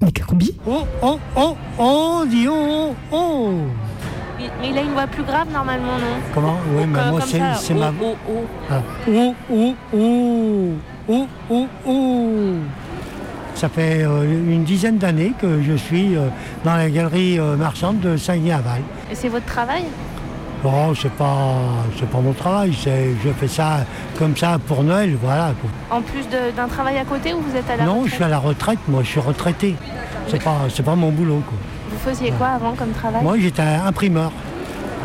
Méga-combi Oh, oh, oh, oh, dis oh, oh Mais mais il a une voix plus grave normalement, non? Comment? Oui, mais moi, c'est oh, ma... oh, oh. Ah. Oh, oh, oh, oh, oh, oh. Ça fait euh, une dizaine d'années que je suis euh, dans la galerie euh, marchande de Saint-Guy-Aval. Et c'est votre travail? Oh, c'est pas, c'est pas mon travail, c'est, je fais ça comme ça pour Noël, voilà. En plus d'un travail à côté ou vous êtes à la Non, je suis à la retraite, moi, je suis retraité. C'est pas, c'est pas mon boulot, quoi. Vous faisiez quoi avant comme travail? Moi, j'étais imprimeur.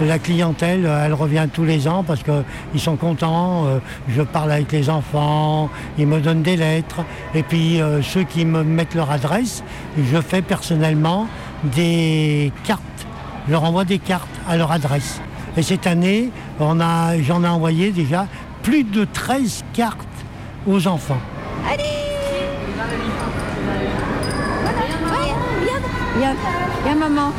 La clientèle, euh, elle revient tous les ans parce qu'ils sont contents. euh, Je parle avec les enfants, ils me donnent des lettres. Et puis, euh, ceux qui me mettent leur adresse, je fais personnellement des cartes. Je leur envoie des cartes à leur adresse. Et cette année, on a, j'en ai envoyé déjà plus de 13 cartes aux enfants. Viens, viens maman.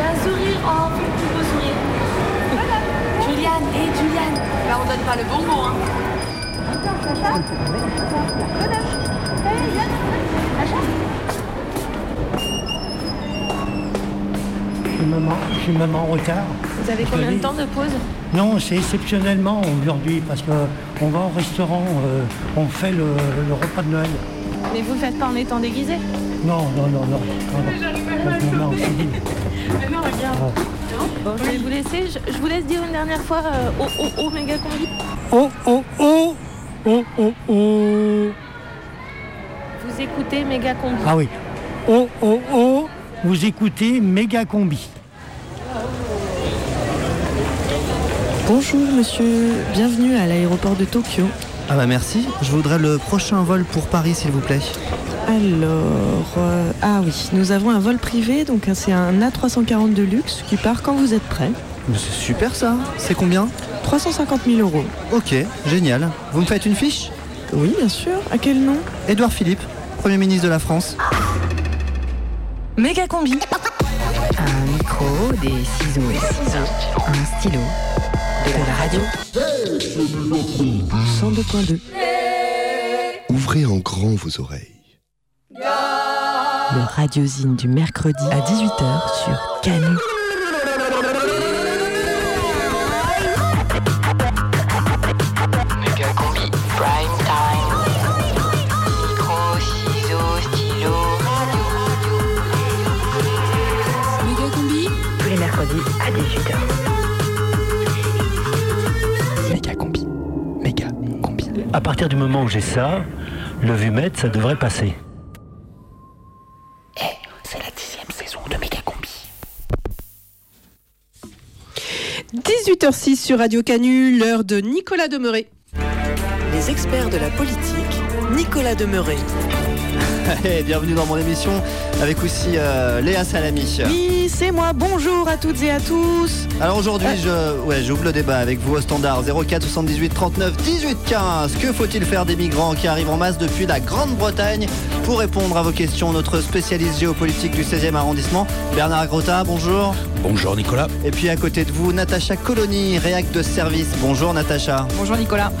Un sourire, oh, tu peux sourire. Juliane, et Juliane. Là, on donne pas le bonbon, hein. Je suis même en, je suis même en retard. Vous avez combien de temps de pause Non, c'est exceptionnellement aujourd'hui parce qu'on va au restaurant, euh, on fait le, le repas de Noël. Mais vous le faites pas en étant déguisé Non, non, non, non. non, non. Non, non, c'est dit. Mais non, regarde. Bon, je vais vous laisser. Je, je vous laisse dire une dernière fois euh, oh, oh, oh, méga combi. Oh, oh, oh, oh, oh, oh. Vous écoutez méga combi. Ah oui. Oh, oh, oh, vous écoutez Méga Combi. Bonjour monsieur, bienvenue à l'aéroport de Tokyo. Ah bah merci. Je voudrais le prochain vol pour Paris, s'il vous plaît. Alors, euh, ah oui, nous avons un vol privé, donc c'est un A340 de luxe qui part quand vous êtes prêt. C'est super ça. C'est combien? 350 000 euros. Ok, génial. Vous me faites une fiche? Oui, bien sûr. À quel nom? Édouard Philippe, Premier ministre de la France. Méga combi. Un micro, des ciseaux et ciseaux, un stylo, de la radio. 102.2. Ouvrez en grand vos oreilles. Le radiosine du mercredi à 18h sur Canu. À partir du moment où j'ai ça, le vumètre, ça devrait passer. C'est la dixième saison de Méga combi. 18h06 sur Radio Canu, l'heure de Nicolas Demeuré. Les experts de la politique, Nicolas Demeuré. Bienvenue dans mon émission avec aussi euh, Léa Salami. Oui, c'est moi. Bonjour à toutes et à tous. Alors aujourd'hui, je, ouais, j'ouvre le débat avec vous au standard 04 78 39 18 15. Que faut-il faire des migrants qui arrivent en masse depuis la Grande-Bretagne? Pour répondre à vos questions, notre spécialiste géopolitique du 16e arrondissement, Bernard Grotta, bonjour. Bonjour Nicolas. Et puis à côté de vous, Natacha Colony, réac de service. Bonjour Natacha. Bonjour Nicolas.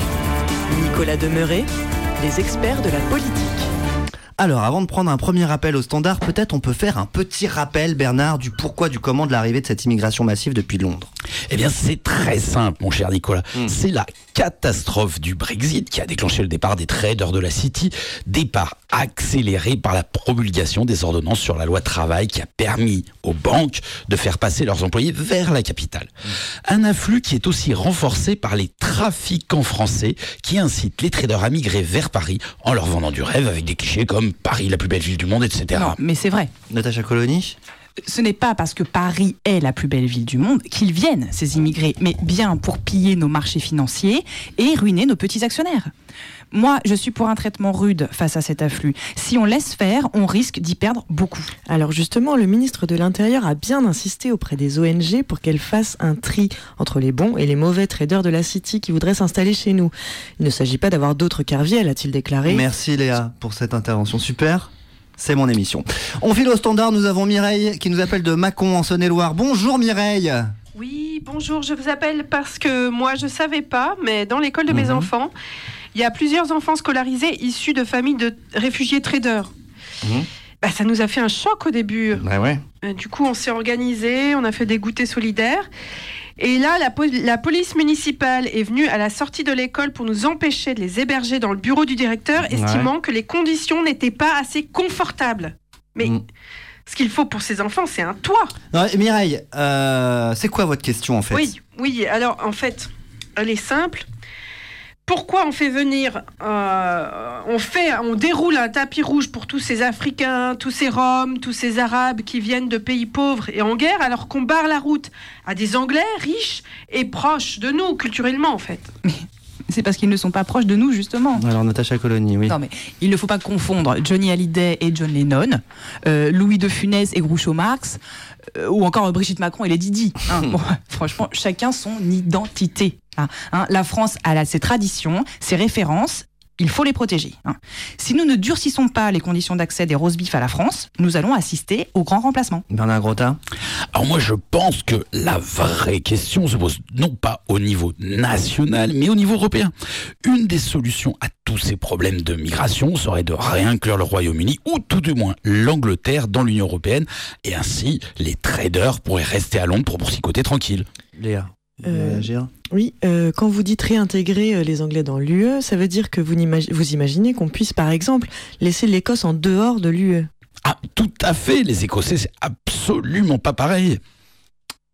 Nicolas Demeuré, les experts de la politique. Alors, avant de prendre un premier appel au standard, peut-être on peut faire un petit rappel, Bernard, du pourquoi, du comment de l'arrivée de cette immigration massive depuis Londres. Eh bien, c'est très simple, mon cher Nicolas. Hmm. C'est la catastrophe du Brexit qui a déclenché le départ des traders de la City, départ accéléré par la promulgation des ordonnances sur la loi travail qui a permis aux banques de faire passer leurs employés vers la capitale. Un afflux qui est aussi renforcé par les trafiquants français qui incitent les traders à migrer vers Paris en leur vendant du rêve avec des clichés comme Paris, la plus belle ville du monde, etc. Non, mais c'est vrai. Natacha Colony Ce n'est pas parce que Paris est la plus belle ville du monde qu'ils viennent, ces immigrés, mais bien pour piller nos marchés financiers et ruiner nos petits actionnaires. Moi, je suis pour un traitement rude face à cet afflux. Si on laisse faire, on risque d'y perdre beaucoup. Alors justement, le ministre de l'Intérieur a bien insisté auprès des ONG pour qu'elles fassent un tri entre les bons et les mauvais traders de la City qui voudraient s'installer chez nous. Il ne s'agit pas d'avoir d'autres carviels, a-t-il déclaré. Merci Léa pour cette intervention super. C'est mon émission. On file au standard, nous avons Mireille qui nous appelle de Mâcon en Saône-et-Loire. Bonjour Mireille. Oui, bonjour. Je vous appelle parce que moi, je savais pas, mais dans l'école de mes Mhm. enfants, il y a plusieurs enfants scolarisés issus de familles de réfugiés traders. Mhm. Bah, ça nous a fait un choc au début. Ouais. Euh, Du coup, on s'est organisé, on a fait des goûters solidaires. Et là, la, po- la police municipale est venue à la sortie de l'école pour nous empêcher de les héberger dans le bureau du directeur, estimant que les conditions n'étaient pas assez confortables. Mais Mm. ce qu'il faut pour ces enfants, c'est un toit. Non, Mireille, euh, c'est quoi votre question en fait? Oui, oui. Alors, en fait, elle est simple. Pourquoi on fait venir, euh, on fait, on déroule un tapis rouge pour tous ces Africains, tous ces Roms, tous ces Arabes qui viennent de pays pauvres et en guerre, alors qu'on barre la route à des Anglais riches et proches de nous culturellement, en fait. C'est parce qu'ils ne sont pas proches de nous, justement. Alors Natacha Colony, oui. Non, mais il ne faut pas confondre Johnny Hallyday et John Lennon, euh, Louis de Funès et Groucho Marx, euh, ou encore Brigitte Macron et les Didi. hein. Bon, franchement, chacun son identité. hein. Hein, la France a là, ses traditions, ses références. Il faut les protéger. hein. Si nous ne durcissons pas les conditions d'accès des roast beef à la France, nous allons assister au grand remplacement. Bernard Grotta Alors moi je pense que la vraie question se pose non pas au niveau national mais au niveau européen. Une des solutions à tous ces problèmes de migration serait de réinclure le Royaume-Uni ou tout du moins l'Angleterre dans l'Union européenne et ainsi les traders pourraient rester à Londres pour boursicoter tranquille. Léa, Euh, réagir Oui, euh, quand vous dites réintégrer euh, les Anglais dans l'UE, ça veut dire que vous, imaginez qu'on puisse, par exemple, laisser l'Écosse en dehors de l'UE. Ah tout à fait, les Écossais c'est absolument pas pareil.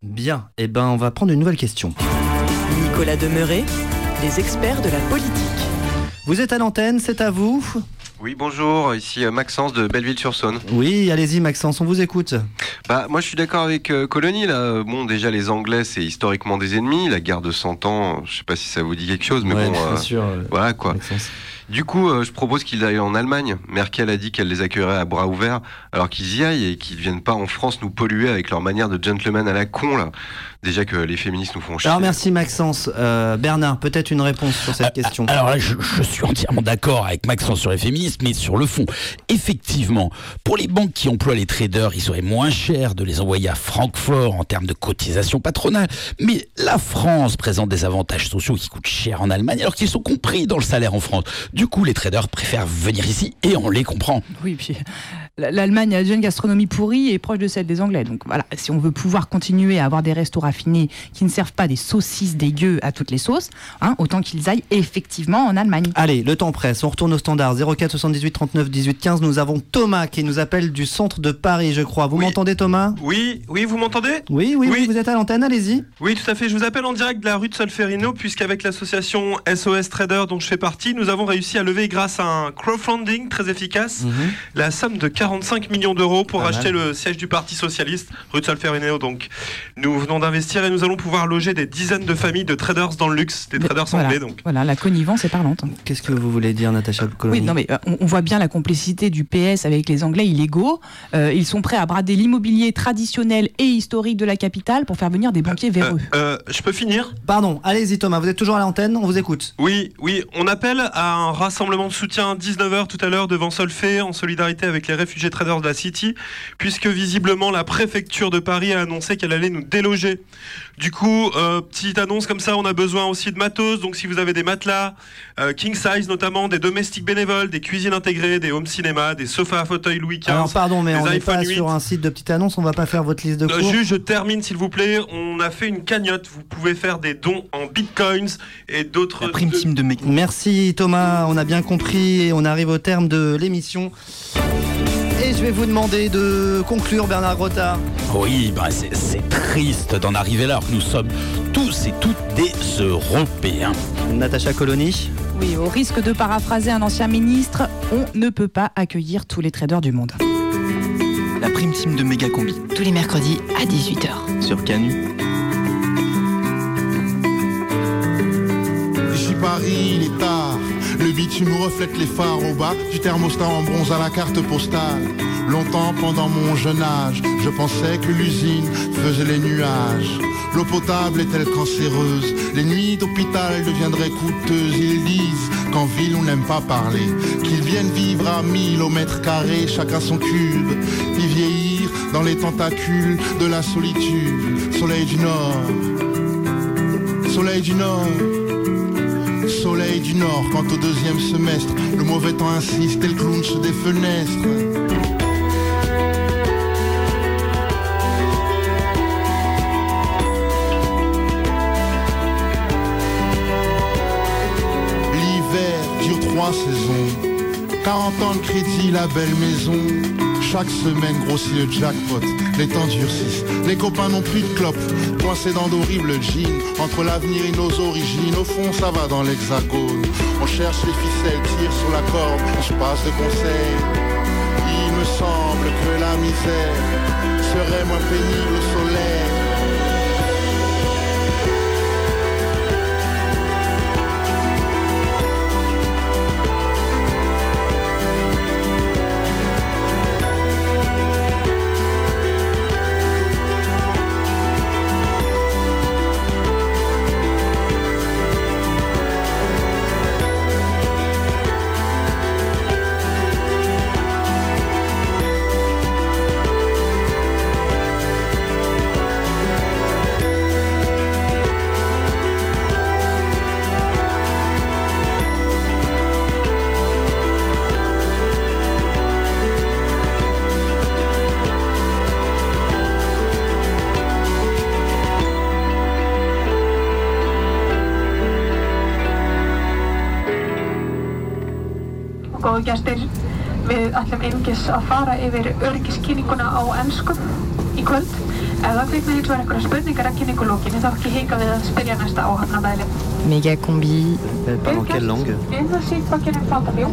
Bien, eh ben on va prendre une nouvelle question. Nicolas Demeuret, les experts de la politique. Vous êtes à l'antenne, c'est à vous Oui, bonjour, ici euh, Maxence de Belleville-sur-Saône. Oui, allez-y Maxence, on vous écoute. Bah, moi je suis d'accord avec euh, Colony là. Bon, déjà les Anglais c'est historiquement des ennemis. La guerre de 100 ans, je sais pas si ça vous dit quelque chose, mais Ouais, bon. bien euh, sûr, euh, Voilà quoi. Maxence. Du coup, je propose qu'ils aillent en Allemagne. Merkel a dit qu'elle les accueillerait à bras ouverts, alors qu'ils y aillent et qu'ils viennent pas en France nous polluer avec leur manière de gentleman à la con là. Déjà que les féministes nous font chier. Alors merci Maxence. Euh, Bernard, peut-être une réponse sur cette question. Alors là, je, je suis entièrement d'accord avec Maxence sur les féministes, mais sur le fond, effectivement, pour les banques qui emploient les traders, il serait moins cher de les envoyer à Francfort en termes de cotisation patronale. Mais la France présente des avantages sociaux qui coûtent cher en Allemagne, alors qu'ils sont compris dans le salaire en France. Du coup, les traders préfèrent venir ici et on les comprend. Oui, puis l'Allemagne a déjà une gastronomie pourrie et proche de celle des Anglais. Donc voilà, si on veut pouvoir continuer à avoir des restos raffinés qui ne servent pas des saucisses dégueu à toutes les sauces, hein, autant qu'ils aillent effectivement en Allemagne. Allez, le temps presse, on retourne au standard 04 78 39 18 15. Nous avons Thomas qui nous appelle du centre de Paris, je crois. Vous m'entendez Thomas? Oui, oui, vous m'entendez? Oui, oui, oui, vous êtes à l'antenne, allez-y. Oui, tout à fait. Je vous appelle en direct de la rue de Solferino, puisqu'avec l'association SOS Trader dont je fais partie, nous avons réussi à lever, grâce à un crowdfunding très efficace, la somme de 45 millions d'euros pour Pas racheter mal. le siège du Parti Socialiste, rue de Solferino. Donc, nous venons d'investir et nous allons pouvoir loger des dizaines de familles de traders dans le luxe, des traders Voilà, anglais. Donc. voilà, la connivence est parlante. Qu'est-ce que vous voulez dire, Natacha Colony Oui, non, mais euh, on, on voit bien la complicité du PS avec les Anglais illégaux. Euh, ils sont prêts à brader l'immobilier traditionnel et historique de la capitale pour faire venir des banquiers véreux. Euh, je peux finir Pardon, allez-y Thomas, vous êtes toujours à l'antenne, on vous écoute. Oui, oui, on appelle à un rassemblement de soutien à 19h tout à l'heure devant Solfay en solidarité avec les réfugiés traders de la City, puisque visiblement la préfecture de Paris a annoncé qu'elle allait nous déloger. Du coup, euh, petite annonce comme ça, on a besoin aussi de matos, donc si vous avez des matelas, euh, king size notamment, des domestiques bénévoles, des cuisines intégrées, des home cinéma, des sofas à fauteuil Louis XV, Alors pardon, mais on n'est pas 8, sur un site de petite annonce, on va pas faire votre liste de euh, cours. juste, je termine s'il vous plaît. On a fait une cagnotte. Vous pouvez faire des dons en bitcoins et d'autres. de Merci Thomas, on a bien compris et on arrive au terme de l'émission. Et je vais vous demander de conclure Bernard Grotta. Oui, ben c'est c'est triste d'en arriver là, alors que nous sommes tous et toutes des Européens. Natacha Colony. Oui, au risque de paraphraser un ancien ministre, on ne peut pas accueillir tous les traders du monde. La prime team de Méga Combi. Tous les mercredis à 18h. Sur Canu. J'y est tard. Le bitume reflète les phares au bas du thermostat en bronze à la carte postale. Longtemps pendant mon jeune âge, je pensais que l'usine faisait les nuages. L'eau potable est-elle cancéreuse? Les nuits d'hôpital deviendraient coûteuses. Ils disent qu'en ville on n'aime pas parler. Qu'ils viennent vivre à mille au mètre carré, chacun son cube. Puis vieillir dans les tentacules de la solitude. Soleil du Nord, soleil du Nord. Soleil du Nord, quant au deuxième semestre, le mauvais temps insiste et le clown se des fenêtres. L'hiver dure trois saisons. 40 ans de crédit, la belle maison. Chaque semaine grossit le jackpot, les temps durcissent. Les copains n'ont plus de clopes, coincés dans d'horribles jeans. Entre l'avenir et nos origines, au fond ça va dans l'hexagone. On cherche les ficelles, tire sur la corde, on se passe de conseils. Il me semble que la misère serait moins pénible au soleil. Góðu gestir, við ætlum einungis að fara yfir öryggiskyninguna á ennsku í kvöld. Ef það kveikna hins vegar einhverja spurningar að kynningu lókinni þá ekki hika við að spyrja næsta áhafnabæli. Méga combi. Pas dans quelle langue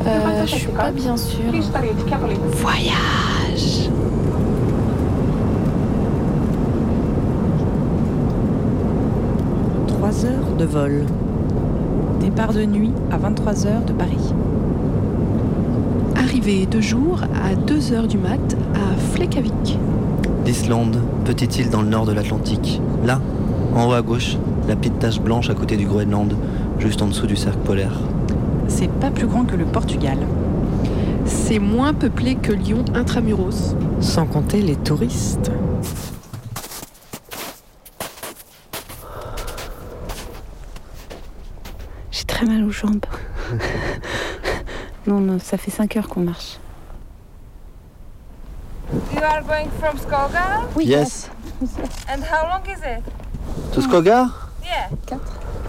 Euh, je suis pas bien sûre. Voyage. Trois heures de vol. Départ de nuit à 23h de Paris. Arrivée de jour à 2h du mat à Flekavik. L'Islande, petite île dans le nord de l'Atlantique? Là, en haut à gauche, la petite tache blanche à côté du Groenland, juste en dessous du cercle polaire. C'est pas plus grand que le Portugal. C'est moins peuplé que Lyon intramuros. Sans compter les touristes. J'ai très mal aux jambes. non, non, ça fait 5 heures qu'on marche. You are going from Skoga? Yes. And how long is it? To Skoga? Yeah.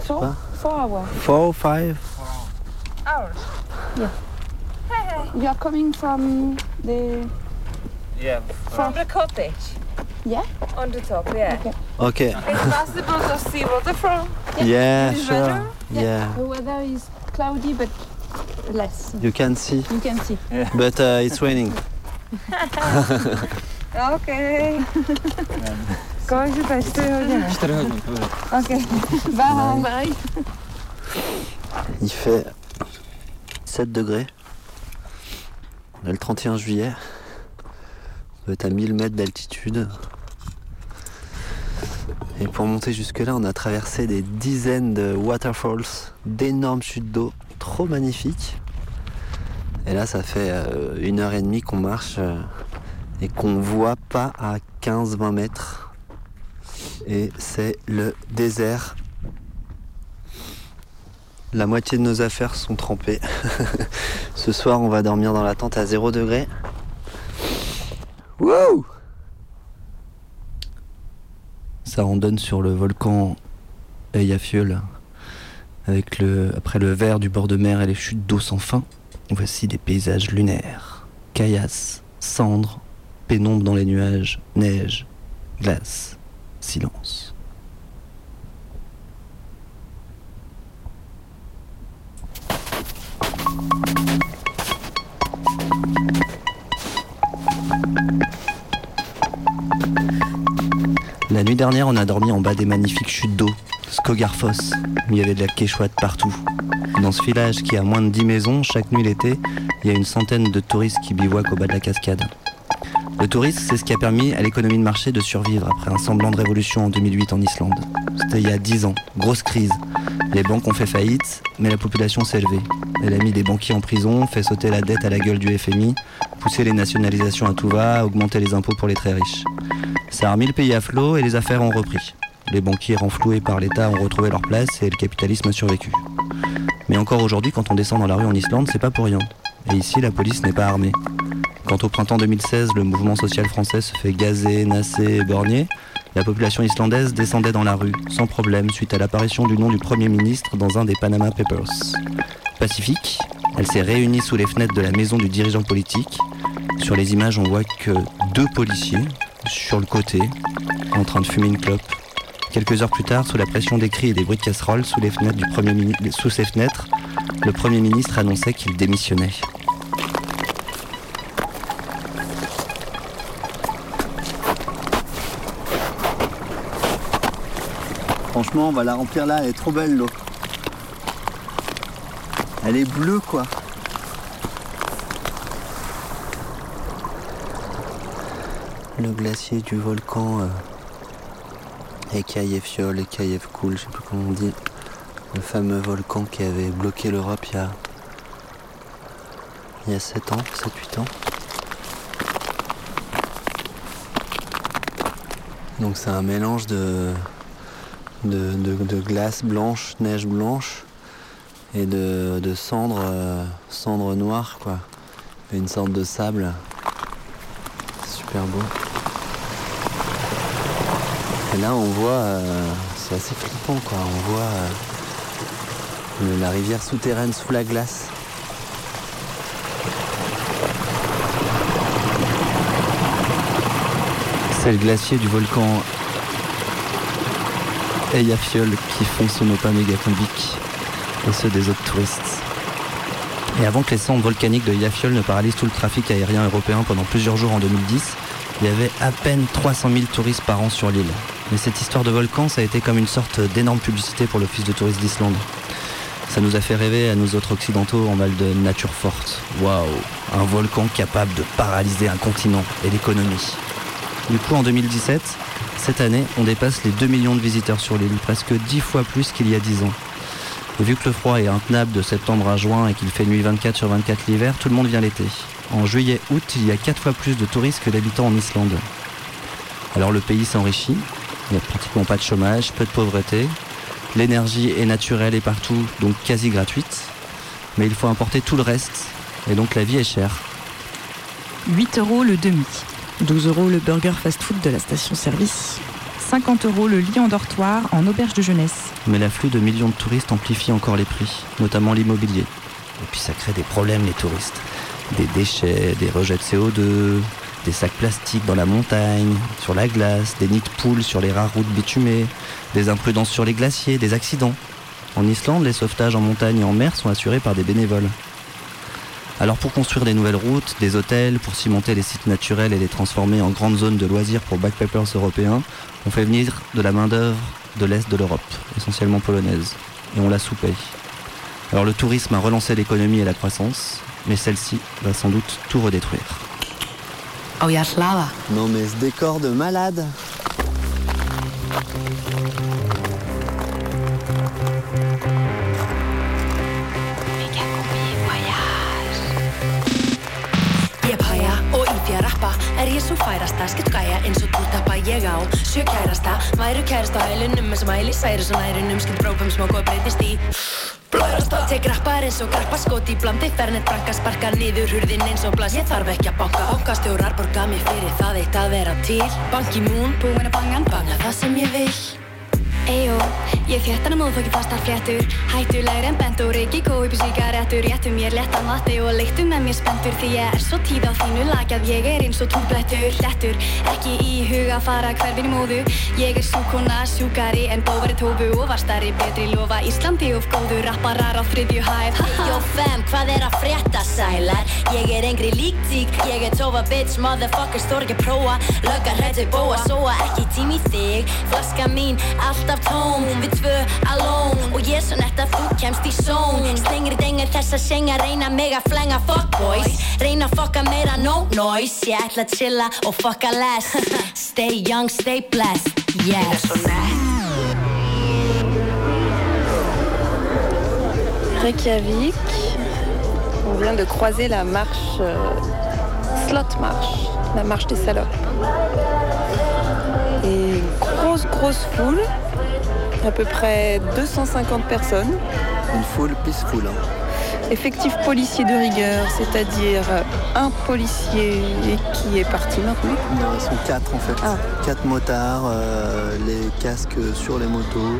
Four, pas. four hours. Four, five. Hours. Yeah. Hey, hey. You are coming from the... Yeah. From the cottage? Yeah? On the top, yeah. Okay. It's possible to see waterfall. Yeah, it sure. Yeah. The weather is cloudy, but less. You can see. You can see. But uh, it's raining. Okay. Kończy też 4 godziny. 4 godziny. Okay. Bye. Bye. Il fait 7 degrés. On est le 31 juillet. On doit être à 1000 mètres d'altitude. Et pour monter jusque-là, on a traversé des dizaines de waterfalls, d'énormes chutes d'eau, trop magnifiques. Et là, ça fait euh, une heure et demie qu'on marche euh, et qu'on voit pas à 15-20 mètres. Et c'est le désert. La moitié de nos affaires sont trempées. Ce soir, on va dormir dans la tente à 0 degré. Wouh Ça en donne sur le volcan Eyjafjöll. Avec le, après le vert du bord de mer et les chutes d'eau sans fin, voici des paysages lunaires. Caillasse, cendres, pénombre dans les nuages, neige, glace, silence. La nuit dernière, on a dormi en bas des magnifiques chutes d'eau, Skogarfoss, il y avait de la quechouette partout. Dans ce village qui a moins de 10 maisons, chaque nuit l'été, il y a une centaine de touristes qui bivouaquent au bas de la cascade. Le tourisme, c'est ce qui a permis à l'économie de marché de survivre après un semblant de révolution en 2008 en Islande. C'était il y a 10 ans, grosse crise. Les banques ont fait faillite, mais la population s'est élevée. Elle a mis des banquiers en prison, fait sauter la dette à la gueule du FMI, poussé les nationalisations à tout va, augmenté les impôts pour les très riches. Ça a remis le pays à flot et les affaires ont repris. Les banquiers renfloués par l'État ont retrouvé leur place et le capitalisme a survécu. Mais encore aujourd'hui, quand on descend dans la rue en Islande, c'est pas pour rien. Et ici, la police n'est pas armée. Quand au printemps 2016, le mouvement social français se fait gazer, nasser et borgner, la population islandaise descendait dans la rue, sans problème, suite à l'apparition du nom du Premier ministre dans un des Panama Papers. Pacifique, elle s'est réunie sous les fenêtres de la maison du dirigeant politique. Sur les images, on voit que deux policiers, sur le côté, en train de fumer une clope. Quelques heures plus tard, sous la pression des cris et des bruits de casseroles, sous, les fenêtres du premier mini- sous ses fenêtres, le Premier ministre annonçait qu'il démissionnait. Franchement, on va la remplir là, elle est trop belle l'eau. Elle est bleue quoi. Le glacier du volcan euh, Ekayefjol, Ekayefkul, je sais plus comment on dit. Le fameux volcan qui avait bloqué l'Europe il y a, il y a 7 ans, 7-8 ans. Donc c'est un mélange de, de, de- glace blanche, neige blanche et de, de cendres, euh, cendres noires quoi. Et une sorte de sable. Super beau. Là on voit, euh, c'est assez flippant quoi, on voit euh, la rivière souterraine sous la glace. C'est le glacier du volcan Eyjafjall qui fond sous nos pas mégacombiques et ceux des autres touristes. Et avant que les cendres volcaniques de Eyjafjall ne paralysent tout le trafic aérien européen pendant plusieurs jours en 2010, il y avait à peine 300 000 touristes par an sur l'île. Mais cette histoire de volcan, ça a été comme une sorte d'énorme publicité pour l'Office de tourisme d'Islande. Ça nous a fait rêver à nous autres occidentaux en mal de nature forte. Waouh, un volcan capable de paralyser un continent et l'économie. Du coup, en 2017, cette année, on dépasse les 2 millions de visiteurs sur l'île, presque 10 fois plus qu'il y a 10 ans. Vu que le froid est intenable de septembre à juin et qu'il fait nuit 24 sur 24 l'hiver, tout le monde vient l'été. En juillet-août, il y a 4 fois plus de touristes que d'habitants en Islande. Alors le pays s'enrichit, il n'y a pratiquement pas de chômage, peu de pauvreté, l'énergie est naturelle et partout, donc quasi gratuite, mais il faut importer tout le reste, et donc la vie est chère. 8 euros le demi. 12 euros le burger fast-food de la station-service. 50 euros le lit en dortoir en auberge de jeunesse. Mais l'afflux de millions de touristes amplifie encore les prix, notamment l'immobilier. Et puis ça crée des problèmes les touristes. Des déchets, des rejets de CO2, des sacs plastiques dans la montagne, sur la glace, des nids de poules sur les rares routes bitumées, des imprudences sur les glaciers, des accidents. En Islande, les sauvetages en montagne et en mer sont assurés par des bénévoles. Alors pour construire des nouvelles routes, des hôtels, pour cimenter les sites naturels et les transformer en grandes zones de loisirs pour backpackers européens, on fait venir de la main-d'œuvre de l'Est de l'Europe, essentiellement polonaise, et on la sous-paye. Alors le tourisme a relancé l'économie et la croissance, mais celle-ci va sans doute tout redétruire. Non mais ce décor de malade. Er ég svo færasta, skipt gæja eins og tútappa Ég á. Sjö kærasta Væru kærasta á hælunum eins og mæli Særi svo nærunum, skipt brópum smók og breytist í Blærasta Tek rappar eins og grappa skot í blandi. Fernet branka sparka niður hurðin eins og blas Ég þarf ekki að banka. Bankastjórar borga mér fyrir það eitt að vera til. Banki mún, búin að bangan Banga það sem ég vil Eyjó, ég frétt hann að móðfóki fastar fréttur. Hættulegri en bent og reiki kóipi síkaretur Réttu mér léttan vatti og leiktu með mér spendur Því ég er svo tíð á þínu lag að ég er eins og túblettur Lettur, ekki í huga fara hverfin í móðu Ég er súkona, sjúkari en bóvari tófu Og var starri betri lofa Íslandi of góðu rapparar á þriðju hæð Jó fem, hvað er að frétta sælar? Ég er engri líktík, ég er tófa bitch Motherfuckers þór ekki að prófa Löggar hrættu bóa, sóa ekki tím í þig. Flaska mín, alltaf tóm Við tvö alone. Og ég er svo nett að þú kemst í zón Slengri dengir þess að senga Reyna mig að flenga fuck boys. Reyna að fucka meira no noise. Ég ætla að chilla og fucka less. Stay young, stay blessed. Yes. Reykjavik. On vient de croiser la marche euh, Slot Marche, la marche des salopes. Et grosse grosse foule, à peu près 250 personnes. Une foule peaceful. hein. Effectif policier de rigueur, c'est-à-dire euh, un policier qui est parti maintenant. Non, ils sont quatre en fait. Ah. Quatre motards, euh, les casques sur les motos.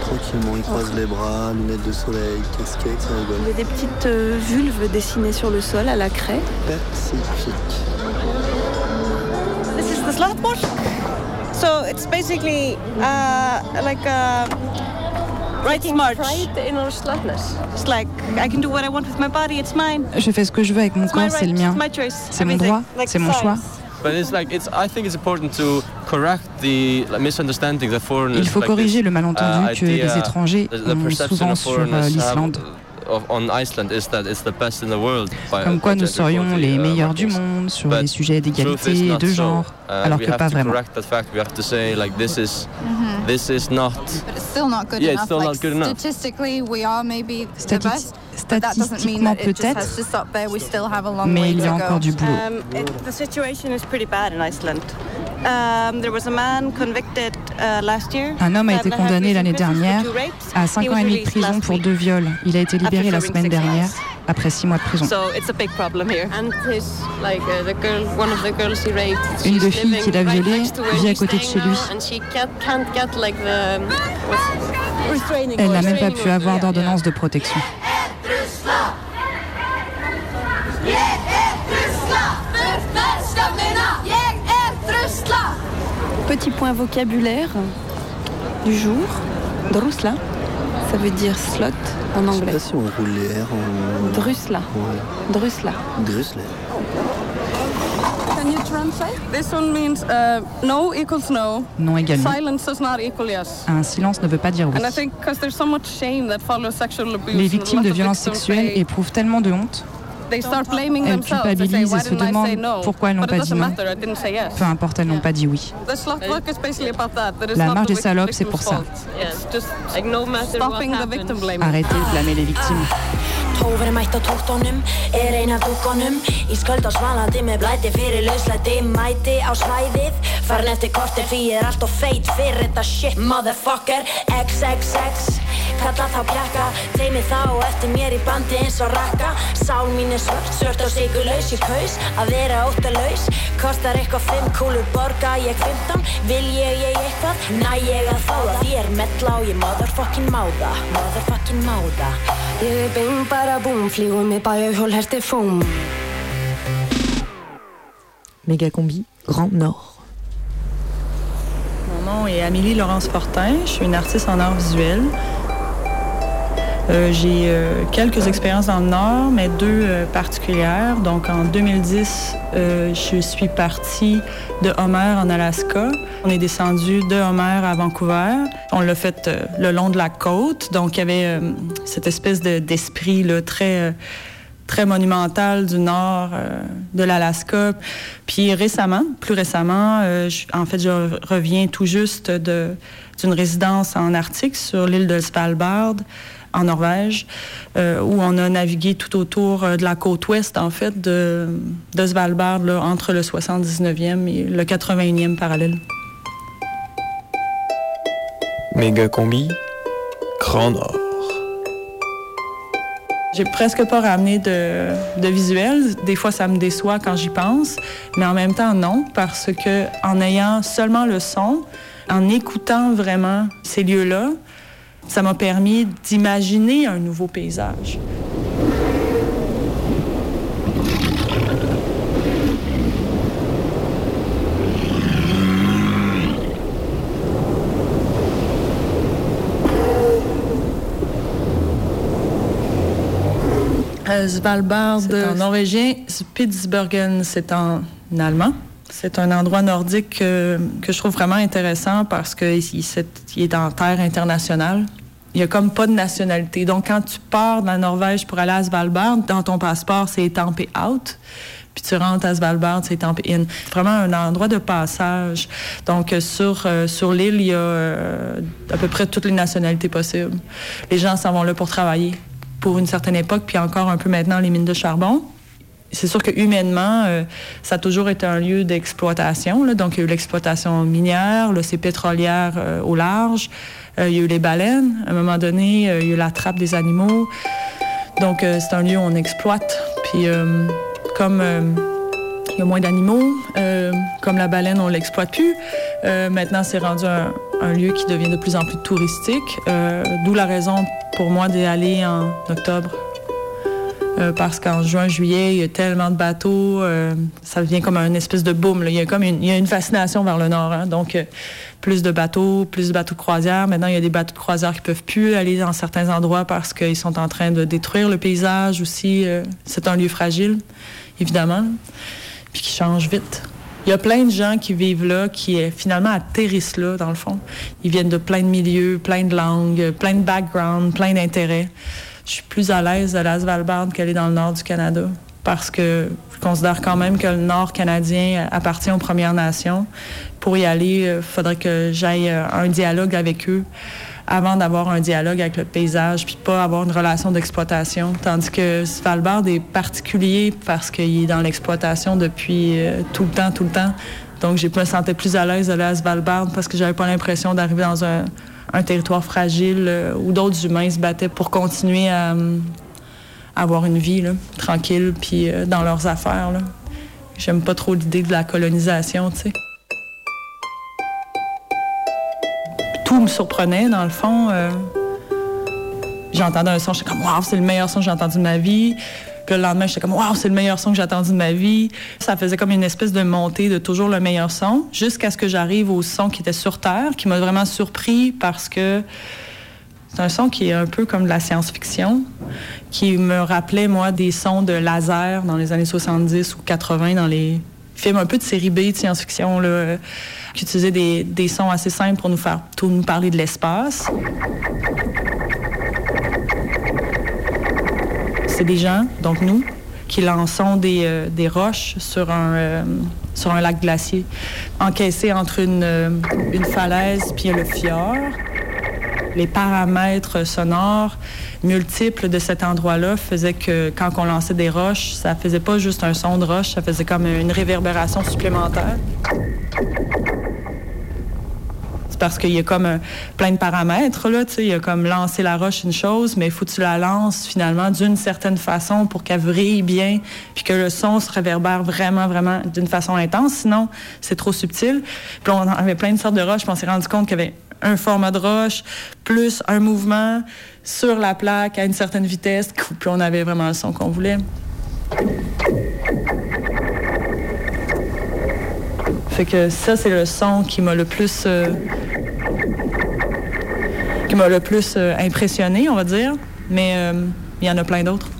Tranquillement, ils croisent les bras, lunettes de soleil, casquette, ça Il y a des petites euh, vulves dessinées sur le sol à la craie. Pacifique. This is the slot march. So it's basically uh, like a rights march. Pride in our slotness. It's like I can do what I want with my body. It's mine. Je fais ce que je veux avec mon corps, c'est le mien. C'est mon droit, Like c'est mon choix. But it's like it's. I think it's important to correct the like, misunderstanding that foreigners. Il faut like corriger this, le malentendu uh, que les étrangers the- the ont perception souvent sur euh, l'Islande. Of- on Iceland is that it's the best in the world. by- Comme quoi nous serions les uh, meilleurs du monde sur les sujets d'égalité et de genre, Uh, alors we que have pas to vraiment. correct that fact. We have to say like this is Mhm. this is not. But it's still not good Yeah, enough. it's still like, not good enough. Statistically, we are maybe the best. But that doesn't mean statistiquement it just has peut-être, to stop there. We still have a long mais way il y a to encore go. du boulot. Um, it, the situation is pretty bad in Iceland. Um, there was a man convicted last year. Un homme a été condamné l'année dernière à 5 He ans was et demi de released prison pour week. deux viols. Il a été libéré la semaine six dernière après 6 mois de prison. So it's a big problem here. And his, like, uh, the girl, one of the girls he raped, Une des filles qu'il a where vit à côté de chez lui. now, And she can't, can't get like the what's, restraining Elle n'a même pas pu avoir d'ordonnance de protection. Petit point vocabulaire du jour. Drusla, ça veut dire slot en Je sais anglais. pas si on roule les R en. Drusla. Ouais. Drusla. Drusla. Can you translate? This one means uh, no equals no. Non également. Silence does not equal yes. Un silence ne veut pas dire oui. And I think because there's so much shame that follows sexual abuse. Les victimes de violences sexuelles éprouvent tellement de honte, Elles culpabilisent why et se didn't I say demandent no? pourquoi elles n'ont But pas it dit doesn't non. matter, I didn't say yes. peu importe, elles n'ont pas dit oui. The slut work is basically about that. That it's La not marche des salopes, c'est pour ça. fault. It's just Like no matter what stopping the happens. victim blaming. Arrêtez de blâmer les victimes. Tófri mætt á tóttunum, er ein af dúkkunum Í sköld á svalandi með blæti fyrir lauslæti Mæti á svæðið, farin eftir kortir Því ég er allt og feit fyrir þetta shit Motherfucker, XXX Kalla þá kjakka, teimi þá eftir mér í bandi eins og rakka. Sál mín er svört, svört og sigurlaus Ég kaus að vera óttalaus. Kostar eitthvað fimm kúlur, borga ég 15 Vil ég ég eitthvað, næ ég að fá það Því er metla og ég motherfucking máða. Motherfucking máða. Ég er bing bara búm, flýgum með bæjuhjól herti fúm. Méga combi, Grand Nord. Mon nom est Amélie Laurence Fortin, je suis une artiste en art visuel. Euh, j'ai euh, quelques expériences dans le Nord, mais deux euh, particulières. Donc en 2010, euh, je suis partie de Homer en Alaska. On est descendu de Homer à Vancouver. On l'a fait le long de la côte. Donc il y avait cette espèce de- d'esprit très très monumental du nord euh, de l'Alaska. Puis récemment, plus récemment, euh, je- en fait, je reviens tout juste d'une résidence en Arctique sur l'île de Svalbard, en Norvège, euh, où on a navigué tout autour euh, de la côte ouest, en fait, de, de Svalbard, là, entre le 79e et le 81e parallèle. Méga combi, Grand Nord. J'ai presque pas ramené de, de visuel. Des fois, ça me déçoit quand j'y pense, mais en même temps, non, parce que en ayant seulement le son, en écoutant vraiment ces lieux-là, ça m'a permis d'imaginer un nouveau paysage. Euh, Svalbard, c'est en norvégien. Spitsbergen, c'est en allemand. C'est un endroit nordique euh, que je trouve vraiment intéressant parce qu'il il est en terre internationale. Il n'y a comme pas de nationalité. Donc, quand tu pars de la Norvège pour aller à Svalbard, dans ton passeport, c'est étampé out. Puis tu rentres à Svalbard, c'est étampé in. Vraiment un endroit de passage. Donc, euh, sur, euh, sur l'île, il y a euh, à peu près toutes les nationalités possibles. Les gens s'en vont là pour travailler pour une certaine époque, puis encore un peu maintenant les mines de charbon. C'est sûr que humainement, euh, ça a toujours été un lieu d'exploitation. Donc, il y a eu l'exploitation minière, là, c'est pétrolière euh, au large. Euh, il y a eu les baleines. À un moment donné, euh, il y a eu la trappe des animaux. Donc, euh, c'est un lieu où on exploite. Puis, comme il y a moins d'animaux, comme la baleine, on l'exploite plus. Maintenant, c'est rendu un, un lieu qui devient de plus en plus touristique. D'où la raison pour moi d'y aller en octobre. Euh, parce qu'en juin, juillet, il y a tellement de bateaux, euh, ça devient comme un espèce de boom. Il y a comme une, une fascination vers le nord. hein. Donc, euh, plus de bateaux, plus de bateaux de croisière. Maintenant, il y a des bateaux de croisière qui peuvent plus aller dans certains endroits parce qu'ils sont en train de détruire le paysage aussi. C'est un lieu fragile, évidemment, puis qui change vite. Il y a plein de gens qui vivent là, qui finalement atterrissent là, dans le fond. Ils viennent de plein de milieux, plein de langues, plein de backgrounds, plein d'intérêts. Je suis plus à l'aise à la Svalbard qu'aller dans le nord du Canada parce que je considère quand même que le nord canadien appartient aux Premières Nations. Pour y aller, il faudrait que j'aille euh, un dialogue avec eux avant d'avoir un dialogue avec le paysage, puis pas avoir une relation d'exploitation. Tandis que Svalbard est particulier parce qu'il est dans l'exploitation depuis euh, tout le temps, tout le temps. Donc, je me sentais plus à l'aise d'aller à Svalbard parce que j'avais pas l'impression d'arriver dans un, un territoire fragile euh, où d'autres humains se battaient pour continuer à, euh, avoir une vie tranquille, puis euh, dans leurs affaires. J'aime pas trop l'idée de la colonisation, tu sais. Tout me surprenait, dans le fond. J'entendais un son, j'étais comme, waouh, c'est le meilleur son que j'ai entendu de ma vie. Puis le lendemain, j'étais comme, waouh, c'est le meilleur son que j'ai entendu de ma vie. Ça faisait comme une espèce de montée de toujours le meilleur son, jusqu'à ce que j'arrive au son qui était sur Terre, qui m'a vraiment surpris parce que c'est un son qui est un peu comme de la science-fiction, qui me rappelait, moi, des sons de laser dans les années 70 ou 80, dans les films un peu de série B de science-fiction, euh, qui utilisaient des, des sons assez simples pour nous faire tout nous parler de l'espace. C'est des gens, donc nous, qui lançons des, euh, des roches sur un, euh, sur un lac glacier, encaissé entre une, euh, une falaise puis le fjord. Les paramètres sonores multiples de cet endroit-là faisaient que quand on lançait des roches, ça faisait pas juste un son de roche, ça faisait comme une réverbération supplémentaire. Parce qu'il y a comme plein de paramètres, là. Il y a comme lancer la roche une chose, mais il faut que tu la lances finalement d'une certaine façon pour qu'elle vrille bien, puis que le son se réverbère vraiment, vraiment d'une façon intense. Sinon, c'est trop subtil. Puis on avait plein de sortes de roches, puis on s'est rendu compte qu'il y avait un format de roche, plus un mouvement sur la plaque à une certaine vitesse, puis on avait vraiment le son qu'on voulait. Fait que ça, c'est le son qui m'a le plus. euh, qui m'a le plus euh, impressionné, on va dire. Mais euh, il y en a plein d'autres.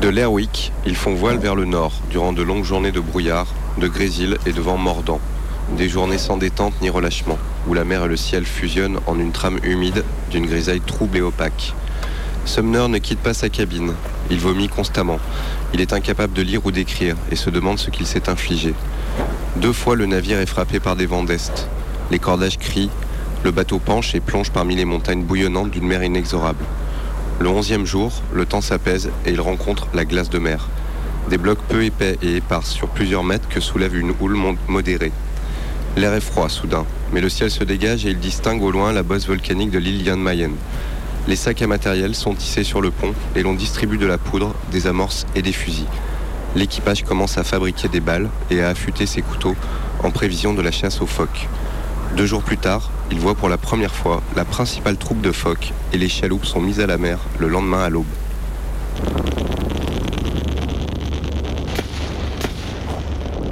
De l'Airwick, ils font voile vers le nord durant de longues journées de brouillard, de grésil et de vent mordant. Des journées sans détente ni relâchement, où la mer et le ciel fusionnent en une trame humide d'une grisaille trouble et opaque. Sumner ne quitte pas sa cabine. Il vomit constamment. Il est incapable de lire ou d'écrire et se demande ce qu'il s'est infligé. Deux fois, le navire est frappé par des vents d'est. Les cordages crient, le bateau penche et plonge parmi les montagnes bouillonnantes d'une mer inexorable. Le onzième jour, le temps s'apaise et il rencontre la glace de mer. Des blocs peu épais et épars sur plusieurs mètres que soulève une houle modérée. L'air est froid soudain, mais le ciel se dégage et il distingue au loin la bosse volcanique de l'île Jan Mayen. Les sacs à matériel sont tissés sur le pont et l'on distribue de la poudre, des amorces et des fusils. L'équipage commence à fabriquer des balles et à affûter ses couteaux en prévision de la chasse aux phoques. Deux jours plus tard, il voit pour la première fois la principale troupe de phoques et les chaloupes sont mises à la mer le lendemain à l'aube.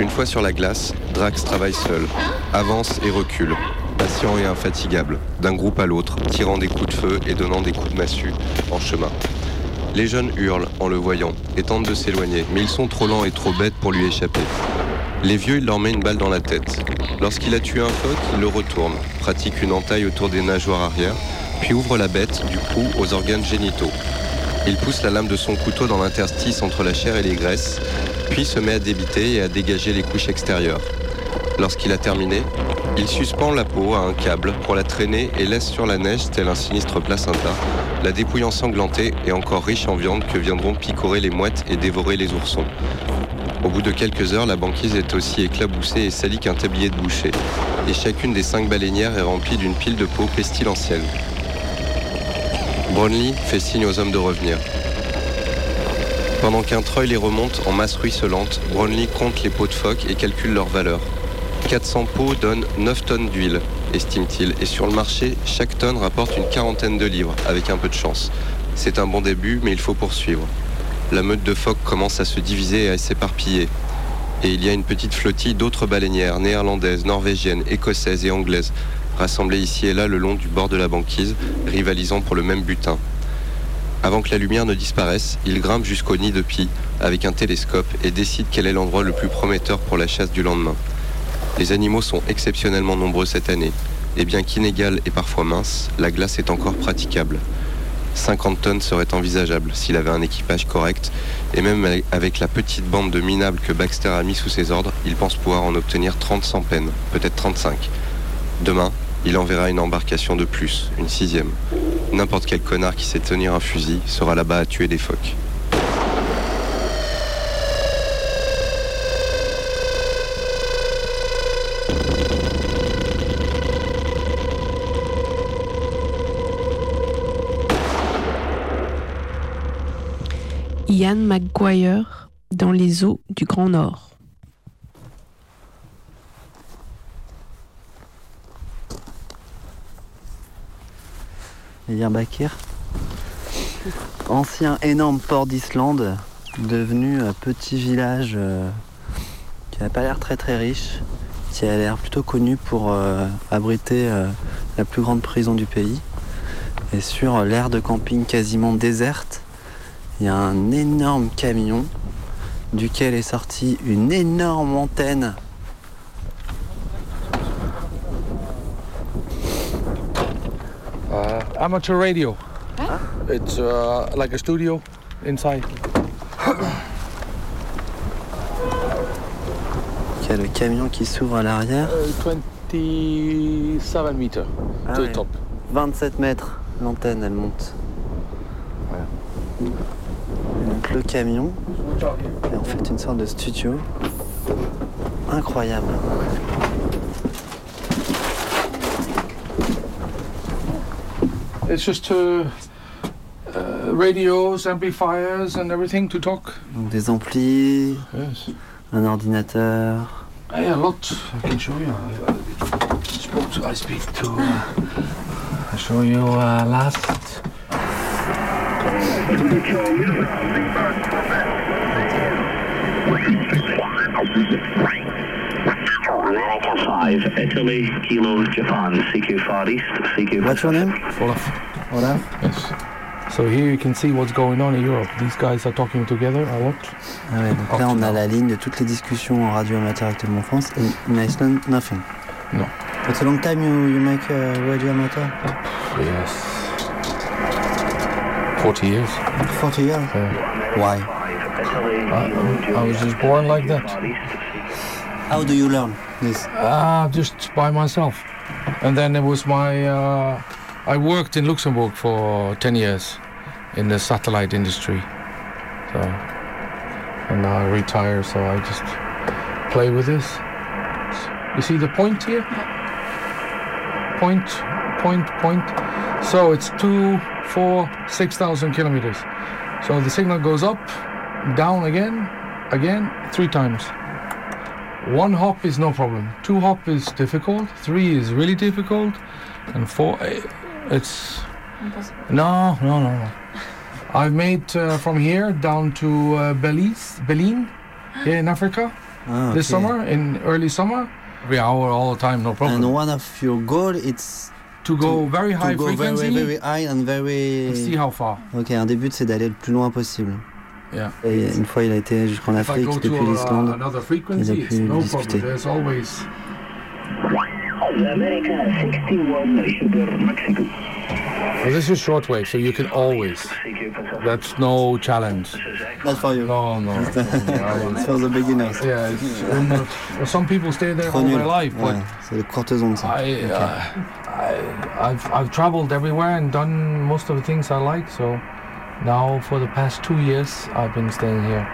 Une fois sur la glace, Drax travaille seul, avance et recule, patient et infatigable, d'un groupe à l'autre, tirant des coups de feu et donnant des coups de massue en chemin. Les jeunes hurlent en le voyant et tentent de s'éloigner, mais ils sont trop lents et trop bêtes pour lui échapper. Les vieux, il leur met une balle dans la tête. Lorsqu'il a tué un phoque, il le retourne, pratique une entaille autour des nageoires arrière, puis ouvre la bête, du coup, aux organes génitaux. Il pousse la lame de son couteau dans l'interstice entre la chair et les graisses, puis se met à débiter et à dégager les couches extérieures. Lorsqu'il a terminé, Il suspend la peau à un câble pour la traîner et laisse sur la neige, tel un sinistre placenta, la dépouille ensanglantée et encore riche en viande que viendront picorer les mouettes et dévorer les oursons. Au bout de quelques heures, la banquise est aussi éclaboussée et salie qu'un tablier de boucher, et chacune des cinq baleinières est remplie d'une pile de peau pestilentielle. Brownlee fait signe aux hommes de revenir. Pendant qu'un treuil les remonte en masse ruisselante, Brownlee compte les pots de phoque et calcule leur valeur. 400 pots donnent 9 tonnes d'huile, estime-t-il, et sur le marché, chaque tonne rapporte une quarantaine de livres, avec un peu de chance. C'est un bon début, mais il faut poursuivre. La meute de phoques commence à se diviser et à s'éparpiller. Et il y a une petite flottille d'autres baleinières, néerlandaises, norvégiennes, écossaises et anglaises, rassemblées ici et là le long du bord de la banquise, rivalisant pour le même butin. Avant que la lumière ne disparaisse, il grimpe jusqu'au nid de pie avec un télescope et décide quel est l'endroit le plus prometteur pour la chasse du lendemain. Les animaux sont exceptionnellement nombreux cette année, et bien qu'inégale et parfois mince, la glace est encore praticable. 50 tonnes seraient envisageables s'il avait un équipage correct, et même avec la petite bande de minables que Baxter a mis sous ses ordres, il pense pouvoir en obtenir 30 sans peine, peut-être 35. Demain, il enverra une embarcation de plus, une sixième. N'importe quel connard qui sait tenir un fusil sera là-bas à tuer des phoques. Ian McGuire dans les eaux du Grand Nord. Bakir. Ancien énorme port d'Islande, devenu un petit village euh, qui n'a pas l'air très très riche, qui a l'air plutôt connu pour euh, abriter euh, la plus grande prison du pays. Et sur l'aire de camping quasiment déserte, il y a un énorme camion duquel est sortie une énorme antenne Uh, amateur radio. It's uh, like a studio inside. Il y a le camion qui s'ouvre à l'arrière. Uh, 27 meters Ah to ouais. the top. 27 mètres, l'antenne elle monte. Donc le camion est en fait une sorte de studio. Incroyable. It's just uh, uh, radios, amplifiers, and everything to talk. Donc des amplis, Yes. un ordinateur. Yeah, a lot. I can show you. I spoke to. I speak to. Uh, I show you uh, last. America 5, Italy, Kilo, Japan, CQ Far East, CQ... What's your name? Olaf. Olaf? Yes. So here you can see what's going on in Europe. These guys are talking together a lot. Ah ouais, donc là on a la ligne de toutes les discussions en radio amateur actuellement en France. In, in Iceland, nothing. No. It's a long time you, you make uh, radio amateur? Yes. 40 years. 40 years? Why? I, I was just born like that. How do you learn this? Uh, just by myself. And then it was my. Uh, I worked in Luxembourg for 10 years in the satellite industry. So, and now I retire, so I just play with this. You see the point here? Point, point, point. So it's two, four, six thousand kilometers. So the signal goes up, down again, again, three times. One hop is no problem. Two hop is difficult. Three is really difficult, and four, eh, it's no, no, no, no. I've made uh, from here down to uh, Belize, Benin, here in Africa, Ah, this summer, in early summer, every hour, all the time, no problem. And one of your goal it's to go very high to go frequency very, very high and very. and see how far. Ok, un des buts c'est d'aller le plus loin possible. Yeah. Et une fois il a été jusqu'en Afrique, go to depuis uh, l'Islande, il a pu no discuter. problem. There's always America 61, Sugar, Mexico. Well, this is shortwave, so you can always. That's no challenge. Not for you. No, no. it's for the beginners. Yeah, it's, um, some people stay there all their life, but courtes ondes ça. I, Ok. uh, I, I've, I've traveled everywhere and done most of the things I like, so now for the past two years I've been staying here.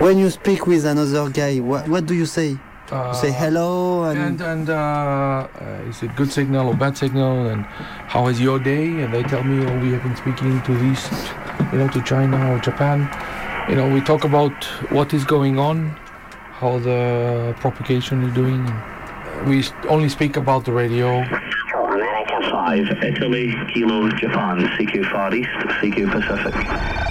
When you speak with another guy, what, what do you say? you say hello and, and and uh, uh, is it good signal or bad signal? And how is your day? And they tell me oh we have been speaking to these you know to china or japan. You know we talk about what is going on how the propagation is doing. We only speak about the radio 5, Italy, Kilo, Japan, CQ Far East, CQ Pacific.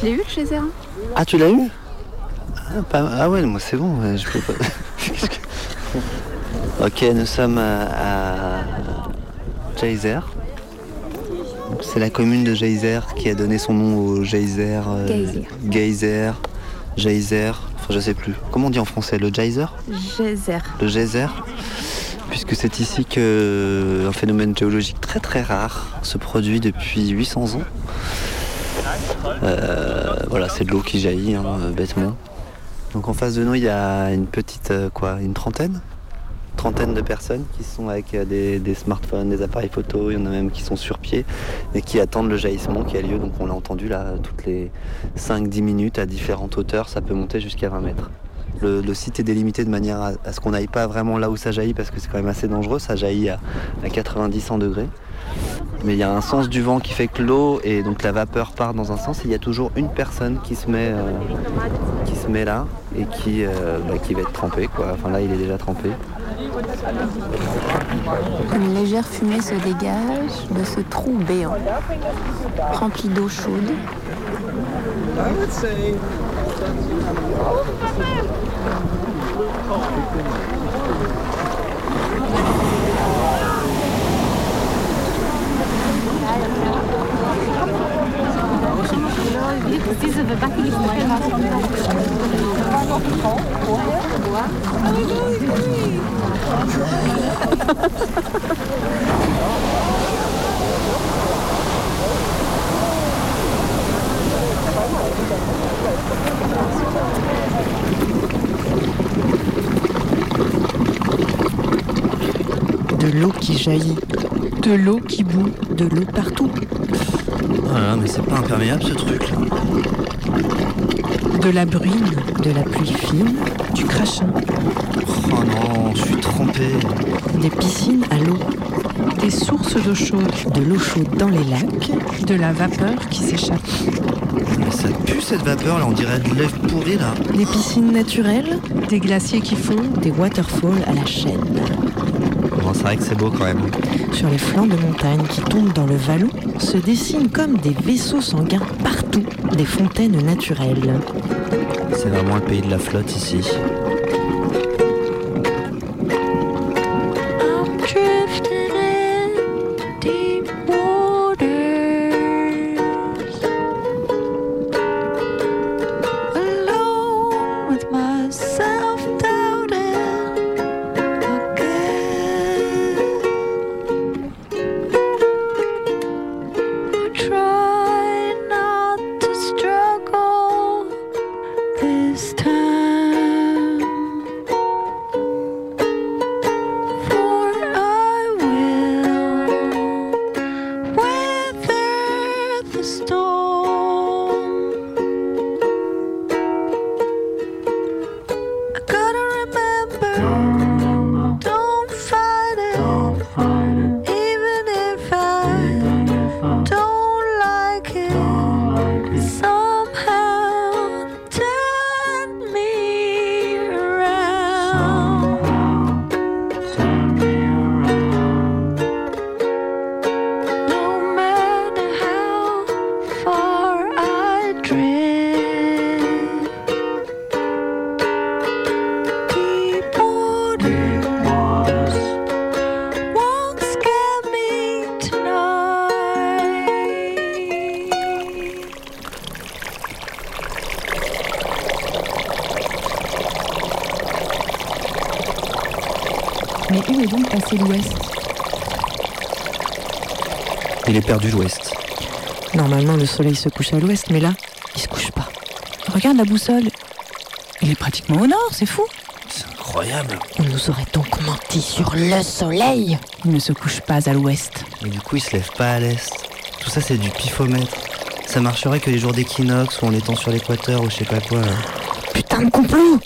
Je l'ai eu le geyser. hein. Ah, tu l'as eu ah, pas- ah ouais, moi c'est bon, je peux pas. Que- ok, nous sommes à, à Geyser. C'est la commune de Geyser qui a donné son nom au geyser. euh, Geyser. Geyser, enfin je sais plus. Comment on dit en français Le geyser? Geyser. Le geyser Puisque c'est ici que un phénomène géologique très très rare se produit depuis 800 ans. Euh, voilà, c'est de l'eau qui jaillit, hein, euh, bêtement. Donc en face de nous, il y a une petite, euh, quoi, une trentaine trentaine de personnes qui sont avec des, smartphones, des appareils photo, il y en a même qui sont sur pied et qui attendent le jaillissement qui a lieu. Donc on l'a entendu là toutes les 5-10 minutes à différentes hauteurs, ça peut monter jusqu'à 20 mètres. Le, site est délimité de manière à, à ce qu'on n'aille pas vraiment là où ça jaillit parce que c'est quand même assez dangereux, ça jaillit à, à 90-100 degrés. Mais il y a un sens du vent qui fait que l'eau et donc la vapeur part dans un sens et il y a toujours une personne qui se met, euh, qui se met là et qui, euh, bah, qui va être trempée. Enfin là il est déjà trempé. Une légère fumée se dégage de ce trou béant, rempli d'eau chaude. De l'eau qui jaillit. De l'eau qui bout. De l'eau partout. Voilà, mais c'est pas imperméable ce truc là. De la bruine. De la pluie fine. Du crachin. Oh non, je suis trempé. Des piscines à l'eau. Des sources d'eau chaude. De l'eau chaude dans les lacs. De la vapeur qui s'échappe. Mais ça pue cette vapeur là, on dirait de lèvres pourries là. Des piscines naturelles. Des glaciers qui fondent. Des waterfalls à la chaîne. C'est vrai que c'est beau quand même. Sur les flancs de montagne qui tombent dans le vallon, se dessinent comme des vaisseaux sanguins partout, des fontaines naturelles. C'est vraiment le pays de la flotte ici. Il est perdu l'ouest. Normalement, le soleil se couche à l'ouest, mais là, il se couche pas. Regarde la boussole. Il est pratiquement au nord, c'est fou. Incroyable. On nous aurait donc menti sur le soleil. Il ne se couche pas à l'ouest. Mais du coup, il se lève pas à l'est. Tout ça, c'est du pifomètre. Ça marcherait que les jours d'équinoxe ou en étant sur l'équateur ou je sais pas quoi. là. Putain de complot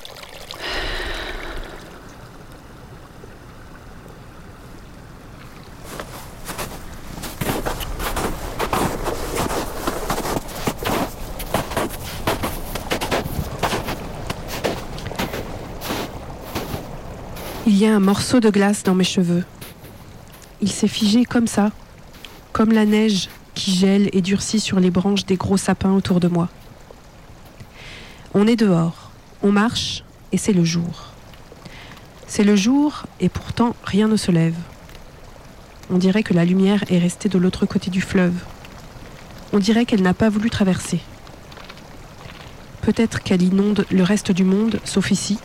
un morceau de glace dans mes cheveux. Il s'est figé comme ça, comme la neige qui gèle et durcit sur les branches des gros sapins autour de moi. On est dehors, on marche et c'est le jour. C'est le jour et pourtant rien ne se lève. On dirait que la lumière est restée de l'autre côté du fleuve. On dirait qu'elle n'a pas voulu traverser. Peut-être qu'elle inonde le reste du monde, sauf ici.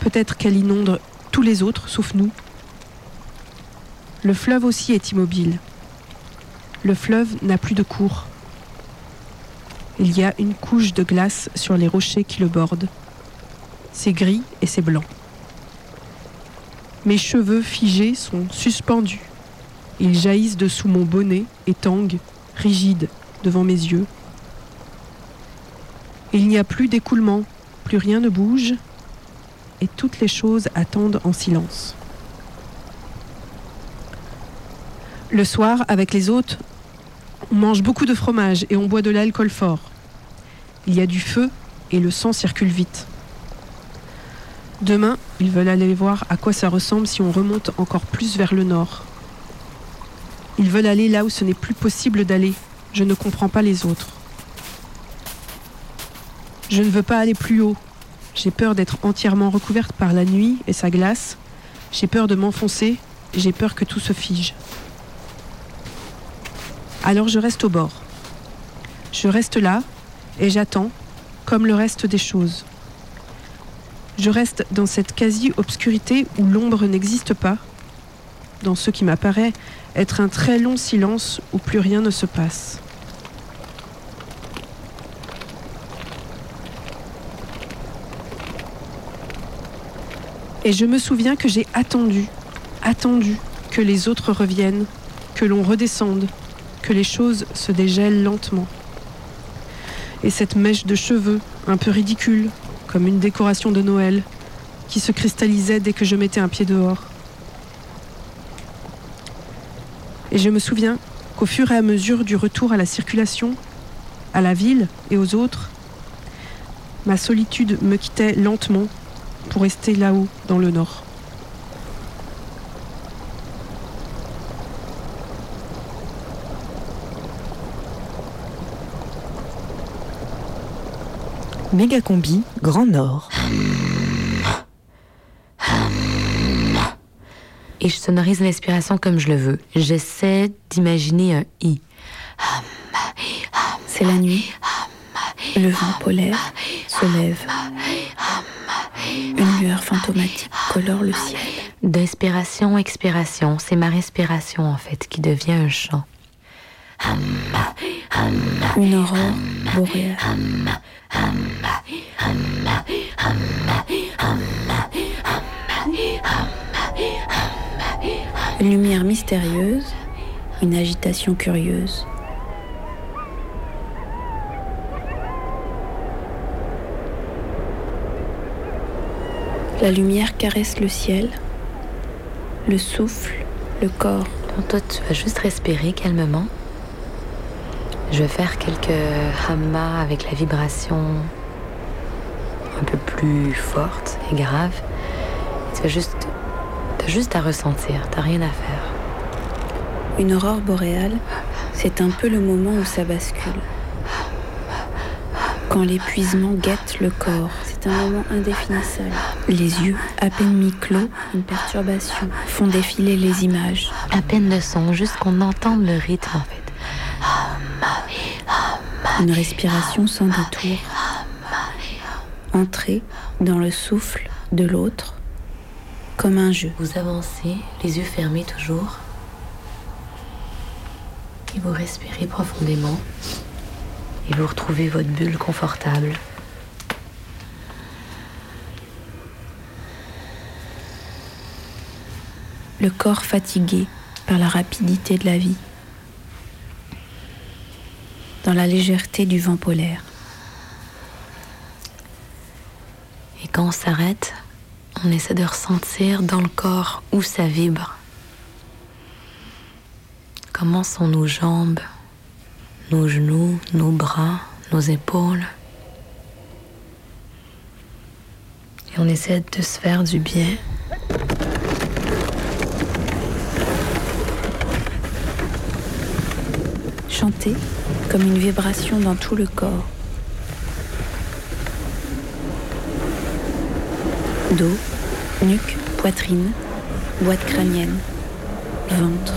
Peut-être qu'elle inonde tous les autres, sauf nous. Le fleuve aussi est immobile. Le fleuve n'a plus de cours. Il y a une couche de glace sur les rochers qui le bordent. C'est gris et c'est blanc. Mes cheveux figés sont suspendus. Ils jaillissent dessous mon bonnet et tanguent, rigides, devant mes yeux. Il n'y a plus d'écoulement, plus rien ne bouge, et toutes les choses attendent en silence. Le soir, avec les hôtes, on mange beaucoup de fromage et on boit de l'alcool fort. Il y a du feu et le sang circule vite. Demain, ils veulent aller voir à quoi ça ressemble si on remonte encore plus vers le nord. Ils veulent aller là où ce n'est plus possible d'aller. Je ne comprends pas les autres. Je ne veux pas aller plus haut. J'ai peur d'être entièrement recouverte par la nuit et sa glace. J'ai peur de m'enfoncer. J'ai peur que tout se fige. Alors je reste au bord. Je reste là et j'attends, comme le reste des choses. Je reste dans cette quasi-obscurité où l'ombre n'existe pas, dans ce qui m'apparaît être un très long silence où plus rien ne se passe. Et je me souviens que j'ai attendu, attendu que les autres reviennent, que l'on redescende, que les choses se dégèlent lentement. Et cette mèche de cheveux, un peu ridicule, comme une décoration de Noël, qui se cristallisait dès que je mettais un pied dehors. Et je me souviens qu'au fur et à mesure du retour à la circulation, à la ville et aux autres, ma solitude me quittait lentement pour rester là-haut, dans le nord. Méga combi, Grand Nord. Et je sonorise l'inspiration comme je le veux. J'essaie d'imaginer un i. C'est la nuit? Le vent polaire se lève. Une lueur fantomatique colore le ciel. D'inspiration, expiration, c'est ma respiration en fait qui devient un chant. Une aurore boréale. Une lumière mystérieuse, une agitation curieuse. La lumière caresse le ciel, le souffle, le corps. Donc toi, tu vas juste respirer calmement. Je vais faire quelques hammas avec la vibration un peu plus forte et grave. Tu vas juste, t'as juste à ressentir, t'as rien à faire. Une aurore boréale, c'est un peu le moment où ça bascule. Quand l'épuisement guette le corps, moment indéfinissable. Les yeux, à peine mi-clos, une perturbation, font défiler les images. À peine de son, juste qu'on entende le rythme en fait. Une respiration sans détour. Entrer dans le souffle de l'autre. comme un jeu. Vous avancez, les yeux fermés toujours. Et vous respirez profondément. Et vous retrouvez votre bulle confortable. Le corps fatigué par la rapidité de la vie. Dans la légèreté du vent polaire. Et quand on s'arrête, on essaie de ressentir dans le corps où ça vibre. Comment sont nos jambes, nos genoux, nos bras, nos épaules? Et on essaie de se faire du bien. Chanter comme une vibration dans tout le corps. Dos, nuque, poitrine, boîte crânienne, ventre.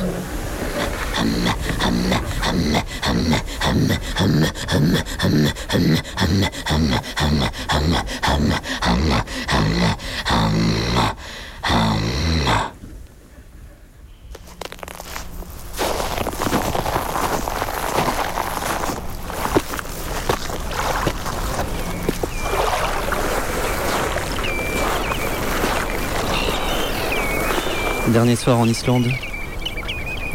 Dernier soir en Islande,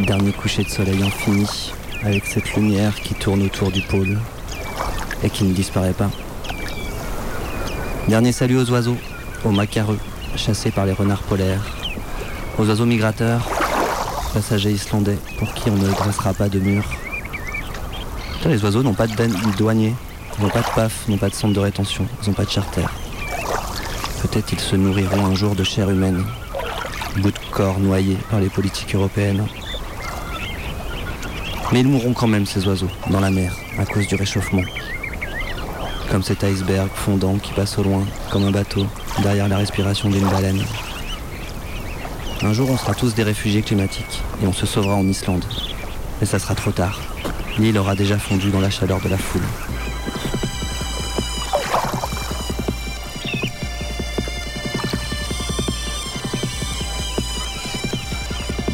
dernier coucher de soleil infini, avec cette lumière qui tourne autour du pôle et qui ne disparaît pas. Dernier salut aux oiseaux, aux macareux, chassés par les renards polaires, aux oiseaux migrateurs, passagers islandais pour qui on ne dressera pas de mur. Les oiseaux n'ont pas de douanier, n'ont pas de PAF, n'ont pas de centre de rétention, ils n'ont pas de charter. Peut-être ils se nourriront un jour de chair humaine, bout de corps noyés par les politiques européennes. Mais ils mourront quand même, ces oiseaux, dans la mer, à cause du réchauffement. Comme cet iceberg fondant qui passe au loin, comme un bateau, derrière la respiration d'une baleine. Un jour, on sera tous des réfugiés climatiques, et on se sauvera en Islande. Mais ça sera trop tard. L'île aura déjà fondu dans la chaleur de la foule.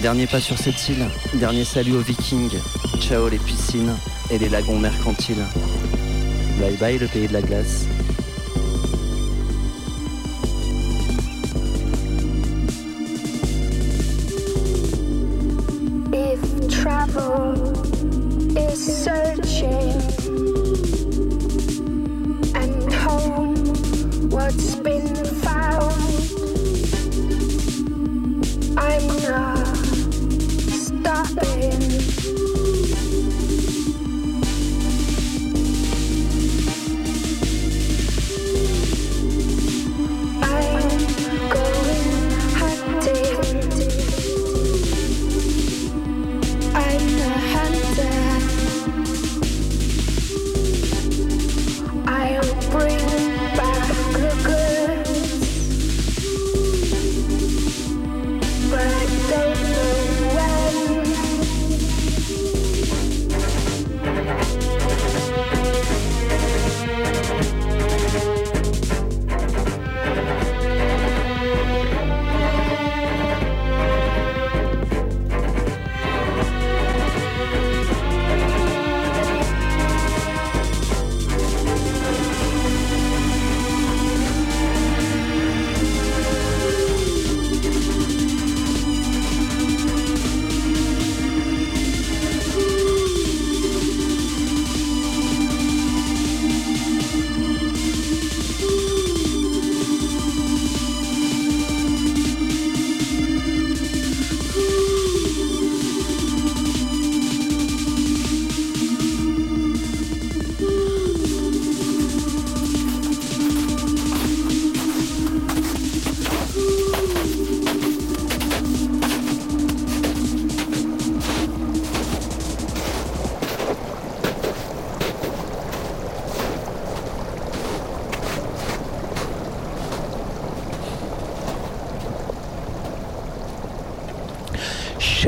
Dernier pas sur cette île, dernier salut aux vikings, ciao les piscines et les lagons mercantiles. Bye bye le pays de la glace.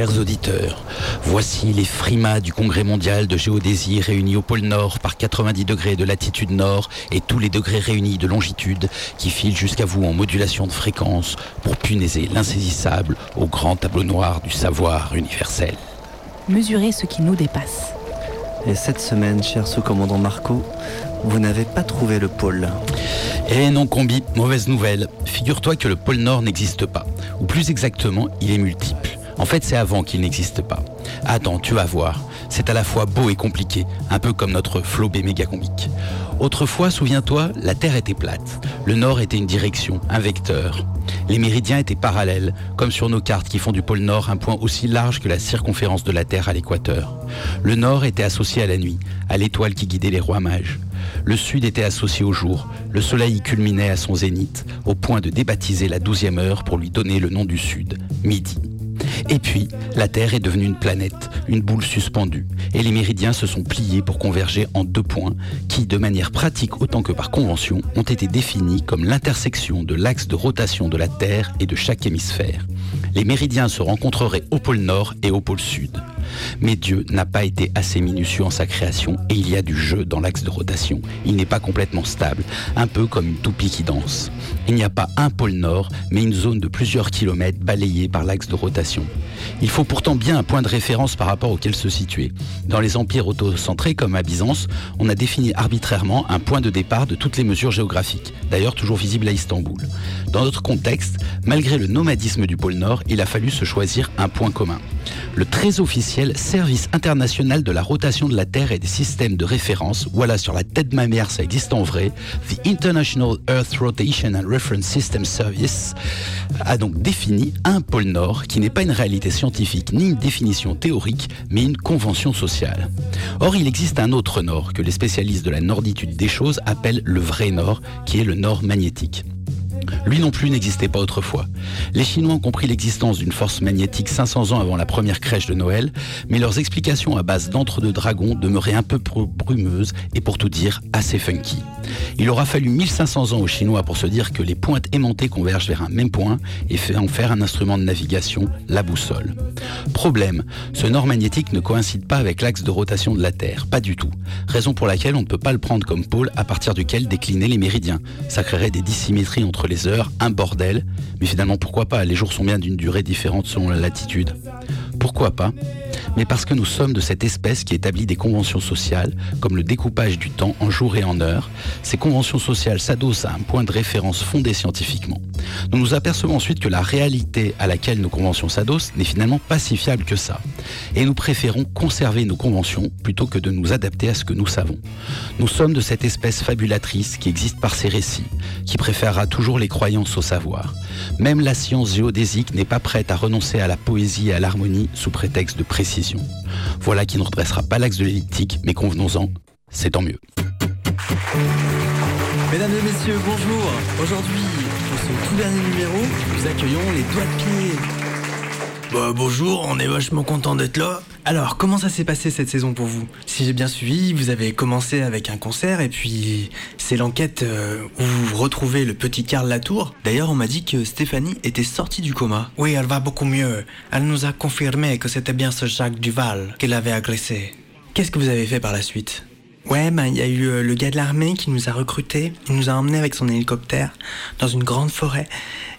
Chers auditeurs, voici les frimas du Congrès mondial de géodésie réunis au pôle Nord par 90 degrés de latitude nord et tous les degrés réunis de longitude qui filent jusqu'à vous en modulation de fréquence pour punaiser l'insaisissable au grand tableau noir du savoir universel. Mesurer ce qui nous dépasse. Et cette semaine, cher sous-commandant Marco, vous n'avez pas trouvé le pôle. Eh non, combi, mauvaise nouvelle. Figure-toi que le pôle Nord n'existe pas. Ou plus exactement, il est multiple. En fait, c'est avant qu'il n'existe pas. Attends, tu vas voir. C'est à la fois beau et compliqué, un peu comme notre flobé méga comique. Autrefois, souviens-toi, la Terre était plate. Le Nord était une direction, un vecteur. Les méridiens étaient parallèles, comme sur nos cartes qui font du pôle Nord un point aussi large que la circonférence de la Terre à l'équateur. Le Nord était associé à la nuit, à l'étoile qui guidait les rois mages. Le Sud était associé au jour. Le Soleil culminait à son zénith, au point de débaptiser la douzième heure pour lui donner le nom du Sud, midi. Et puis, la Terre est devenue une planète, une boule suspendue, et les méridiens se sont pliés pour converger en deux points qui, de manière pratique autant que par convention, ont été définis comme l'intersection de l'axe de rotation de la Terre et de chaque hémisphère. Les méridiens se rencontreraient au pôle Nord et au pôle Sud. Mais Dieu n'a pas été assez minutieux en sa création et il y a du jeu dans l'axe de rotation. Il n'est pas complètement stable, un peu comme une toupie qui danse. Il n'y a pas un pôle nord, mais une zone de plusieurs kilomètres balayée par l'axe de rotation. Il faut pourtant bien un point de référence par rapport auquel se situer. Dans les empires autocentrés comme à Byzance, on a défini arbitrairement un point de départ de toutes les mesures géographiques, d'ailleurs toujours visible à Istanbul. Dans notre contexte, malgré le nomadisme du pôle nord, il a fallu se choisir un point commun. Le très officiel Service international de la rotation de la Terre et des systèmes de référence, voilà sur la tête de ma mère, ça existe en vrai, The International Earth Rotation and Reference System Service, a donc défini un pôle Nord qui n'est pas une réalité scientifique ni une définition théorique, mais une convention sociale. Or, il existe un autre Nord que les spécialistes de la norditude des choses appellent le vrai Nord, qui est le Nord magnétique. Lui non plus n'existait pas autrefois. Les Chinois ont compris l'existence d'une force magnétique 500 ans avant la première crèche de Noël, mais leurs explications à base d'entre deux dragons demeuraient un peu bru- brumeuses et pour tout dire assez funky. Il aura fallu 1500 ans aux Chinois pour se dire que les pointes aimantées convergent vers un même point et en faire un instrument de navigation, la boussole. Problème, ce nord magnétique ne coïncide pas avec l'axe de rotation de la Terre, pas du tout. Raison pour laquelle on ne peut pas le prendre comme pôle à partir duquel décliner les méridiens. Ça créerait des dissymétries entre les heures, un bordel, mais finalement pourquoi pas, les jours sont bien d'une durée différente selon la latitude. Pourquoi pas? Mais parce que nous sommes de cette espèce qui établit des conventions sociales, comme le découpage du temps en jours et en heures. Ces conventions sociales s'adossent à un point de référence fondé scientifiquement. Nous nous apercevons ensuite que la réalité à laquelle nos conventions s'adossent n'est finalement pas si fiable que ça. Et nous préférons conserver nos conventions plutôt que de nous adapter à ce que nous savons. Nous sommes de cette espèce fabulatrice qui existe par ses récits, qui préférera toujours les croyances au savoir. Même la science géodésique n'est pas prête à renoncer à la poésie et à l'harmonie sous prétexte de précision. Voilà qui ne redressera pas l'axe de l'elliptique, mais convenons-en, c'est tant mieux. Mesdames et messieurs, bonjour. Aujourd'hui, pour ce tout dernier numéro, nous accueillons les doigts de pied. Bah bonjour, on est vachement content d'être là. Alors, comment ça s'est passé cette saison pour vous? Si j'ai bien suivi, vous avez commencé avec un concert et puis c'est l'enquête euh, où vous retrouvez le petit Karl Latour. D'ailleurs, on m'a dit que Stéphanie était sortie du coma. Oui, elle va beaucoup mieux. Elle nous a confirmé que c'était bien ce Jacques Duval qui l'avait agressé. Qu'est-ce que vous avez fait par la suite? Ouais, ben il y a eu euh, le gars de l'armée qui nous a recrutés. Il nous a emmenés avec son hélicoptère dans une grande forêt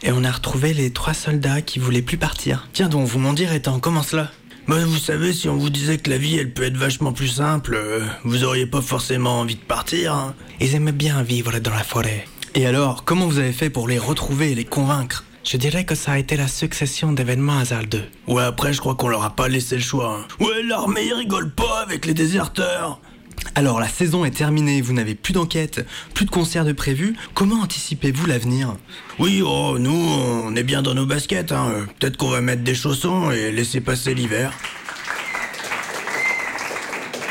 et on a retrouvé les trois soldats qui voulaient plus partir. Tiens donc, vous m'en direz tant, comment cela? Bah, vous savez, si on vous disait que la vie, elle peut être vachement plus simple, euh, vous auriez pas forcément envie de partir. hein. Ils aimaient bien vivre dans la forêt. Et alors, comment vous avez fait pour les retrouver et les convaincre? Je dirais que ça a été la succession d'événements hasardeux. Ouais, après, je crois qu'on leur a pas laissé le choix. hein. Ouais, l'armée, rigole pas avec les déserteurs. Alors, la saison est terminée, vous n'avez plus d'enquête, plus de concerts de prévus. Comment anticipez-vous l'avenir? Oui, oh, nous, on est bien dans nos baskets. Hein. Peut-être qu'on va mettre des chaussons et laisser passer l'hiver.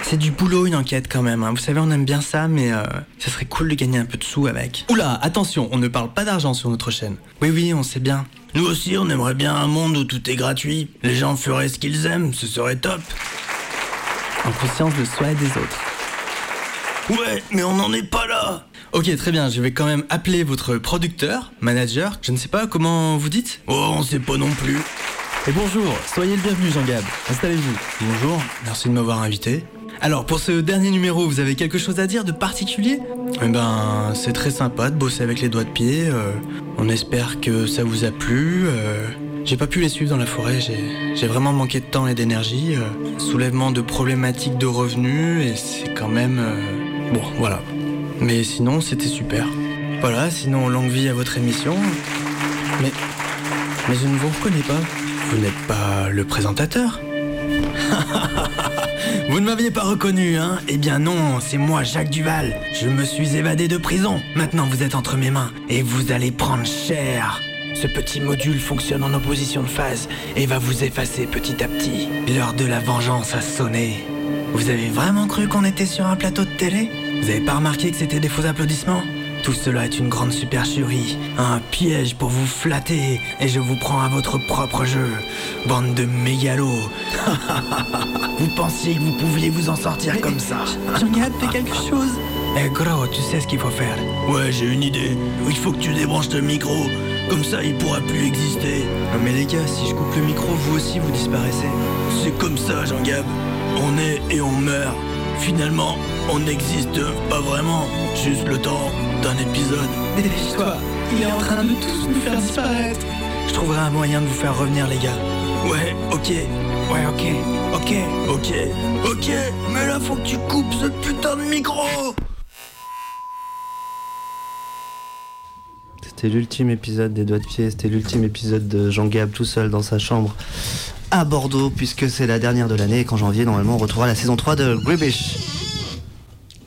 C'est du boulot une enquête quand même. hein. Vous savez, on aime bien ça, mais euh, ça serait cool de gagner un peu de sous avec. Oula, attention, on ne parle pas d'argent sur notre chaîne. Oui, oui, on sait bien. Nous aussi, on aimerait bien un monde où tout est gratuit. Les gens feraient ce qu'ils aiment, ce serait top. En conscience de soi et des autres. Ouais, mais on n'en est pas là. Ok, très bien, je vais quand même appeler votre producteur, manager, je ne sais pas comment vous dites Oh, on sait pas non plus. Et bonjour, soyez le bienvenu Jean-Gab. Installez-vous. Bonjour, merci de m'avoir invité. Alors pour ce dernier numéro, vous avez quelque chose à dire de particulier? Eh ben, c'est très sympa de bosser avec les doigts de pied. euh, on espère que ça vous a plu. euh, j'ai pas pu les suivre dans la forêt, j'ai j'ai vraiment manqué de temps et d'énergie. euh, soulèvement de problématiques de revenus et c'est quand même... euh, bon, voilà. Mais sinon, c'était super. Voilà, sinon, longue vie à votre émission. Mais... Mais je ne vous reconnais pas. Vous n'êtes pas le présentateur Vous ne m'aviez pas reconnu, hein Eh bien non, c'est moi, Jacques Duval. Je me suis évadé de prison. Maintenant, vous êtes entre mes mains et vous allez prendre cher. Ce petit module fonctionne en opposition de phase et va vous effacer petit à petit. L'heure de la vengeance a sonné. Vous avez vraiment cru qu'on était sur un plateau de télé? Vous avez pas remarqué que c'était des faux applaudissements? Tout cela est une grande supercherie, un piège pour vous flatter et je vous prends à votre propre jeu. Bande de mégalos. vous pensiez que vous pouviez vous en sortir comme ça Jean-Gab, fais quelque chose Eh gros, tu sais ce qu'il faut faire Ouais, j'ai une idée. Il faut que tu débranches ton micro. Comme ça, il pourra plus exister. Non mais les gars, si je coupe le micro, vous aussi vous disparaissez. C'est comme ça, Jean-Gab. On est et on meurt. Finalement, on n'existe pas vraiment. Juste le temps d'un épisode. Dépêche-toi, il est en train de tous nous faire disparaître. Je trouverai un moyen de vous faire revenir les gars. Ouais, ok. Ouais, ok. Ok. Ok. Ok. Mais là, faut que tu coupes ce putain de micro. C'était l'ultime épisode des Doigts de Pied, c'était l'ultime épisode de Jean Gab tout seul dans sa chambre à Bordeaux, puisque c'est la dernière de l'année et qu'en janvier, normalement, on retrouvera la saison 3 de Gribish.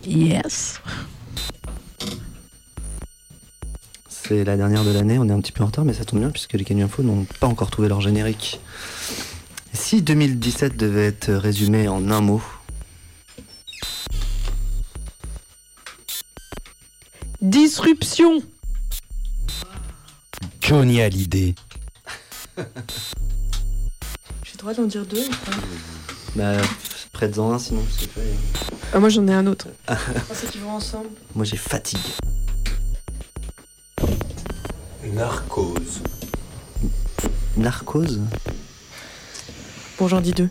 Yes. C'est la dernière de l'année, on est un petit peu en retard, mais ça tombe bien puisque les Canyon Info n'ont pas encore trouvé leur générique. Si 2017 devait être résumé en un mot, Disruption Johnny Hallyday. Le droit d'en dire deux ou pas bah, prête-en un sinon, c'est pas. Ah, Moi j'en ai un autre. Pensais qu'ils vont ensemble. Moi j'ai fatigue. Narcose. Narcose? Bon, j'en dis deux.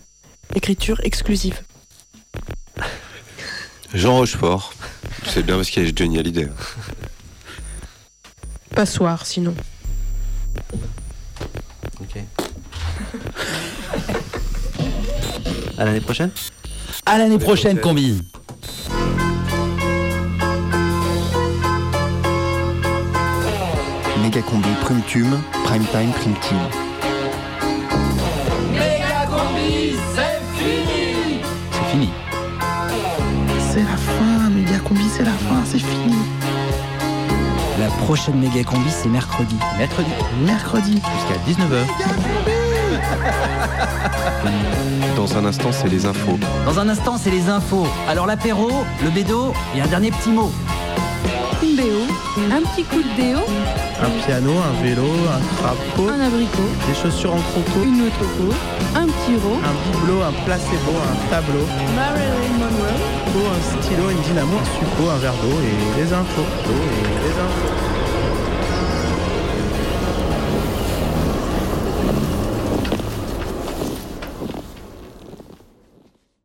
Écriture exclusive. Jean Rochefort. C'est bien parce qu'il y a Johnny Hallyday. Passoire sinon. À l'année prochaine À l'année prochaine, combi. Méga combi prime tume, prime time prime team. Méga combi, c'est fini C'est fini. C'est la fin, méga combi, c'est la fin, c'est fini. La prochaine méga combi, c'est mercredi. Mercredi. Mercredi. Jusqu'à 19h. Dans un instant, c'est les infos. Dans un instant, c'est les infos. Alors l'apéro, le bédo et un dernier petit mot. Une BO, un petit coup de déo, Un piano, un vélo, un crapaud, un abricot, des chaussures en croco, une autoco, un petit rot, un bibelot, un placebo, un tableau, Marilyn Monroe. un stylo, une dynamo, un suppôt, un verre d'eau et les infos. D'eau et les infos.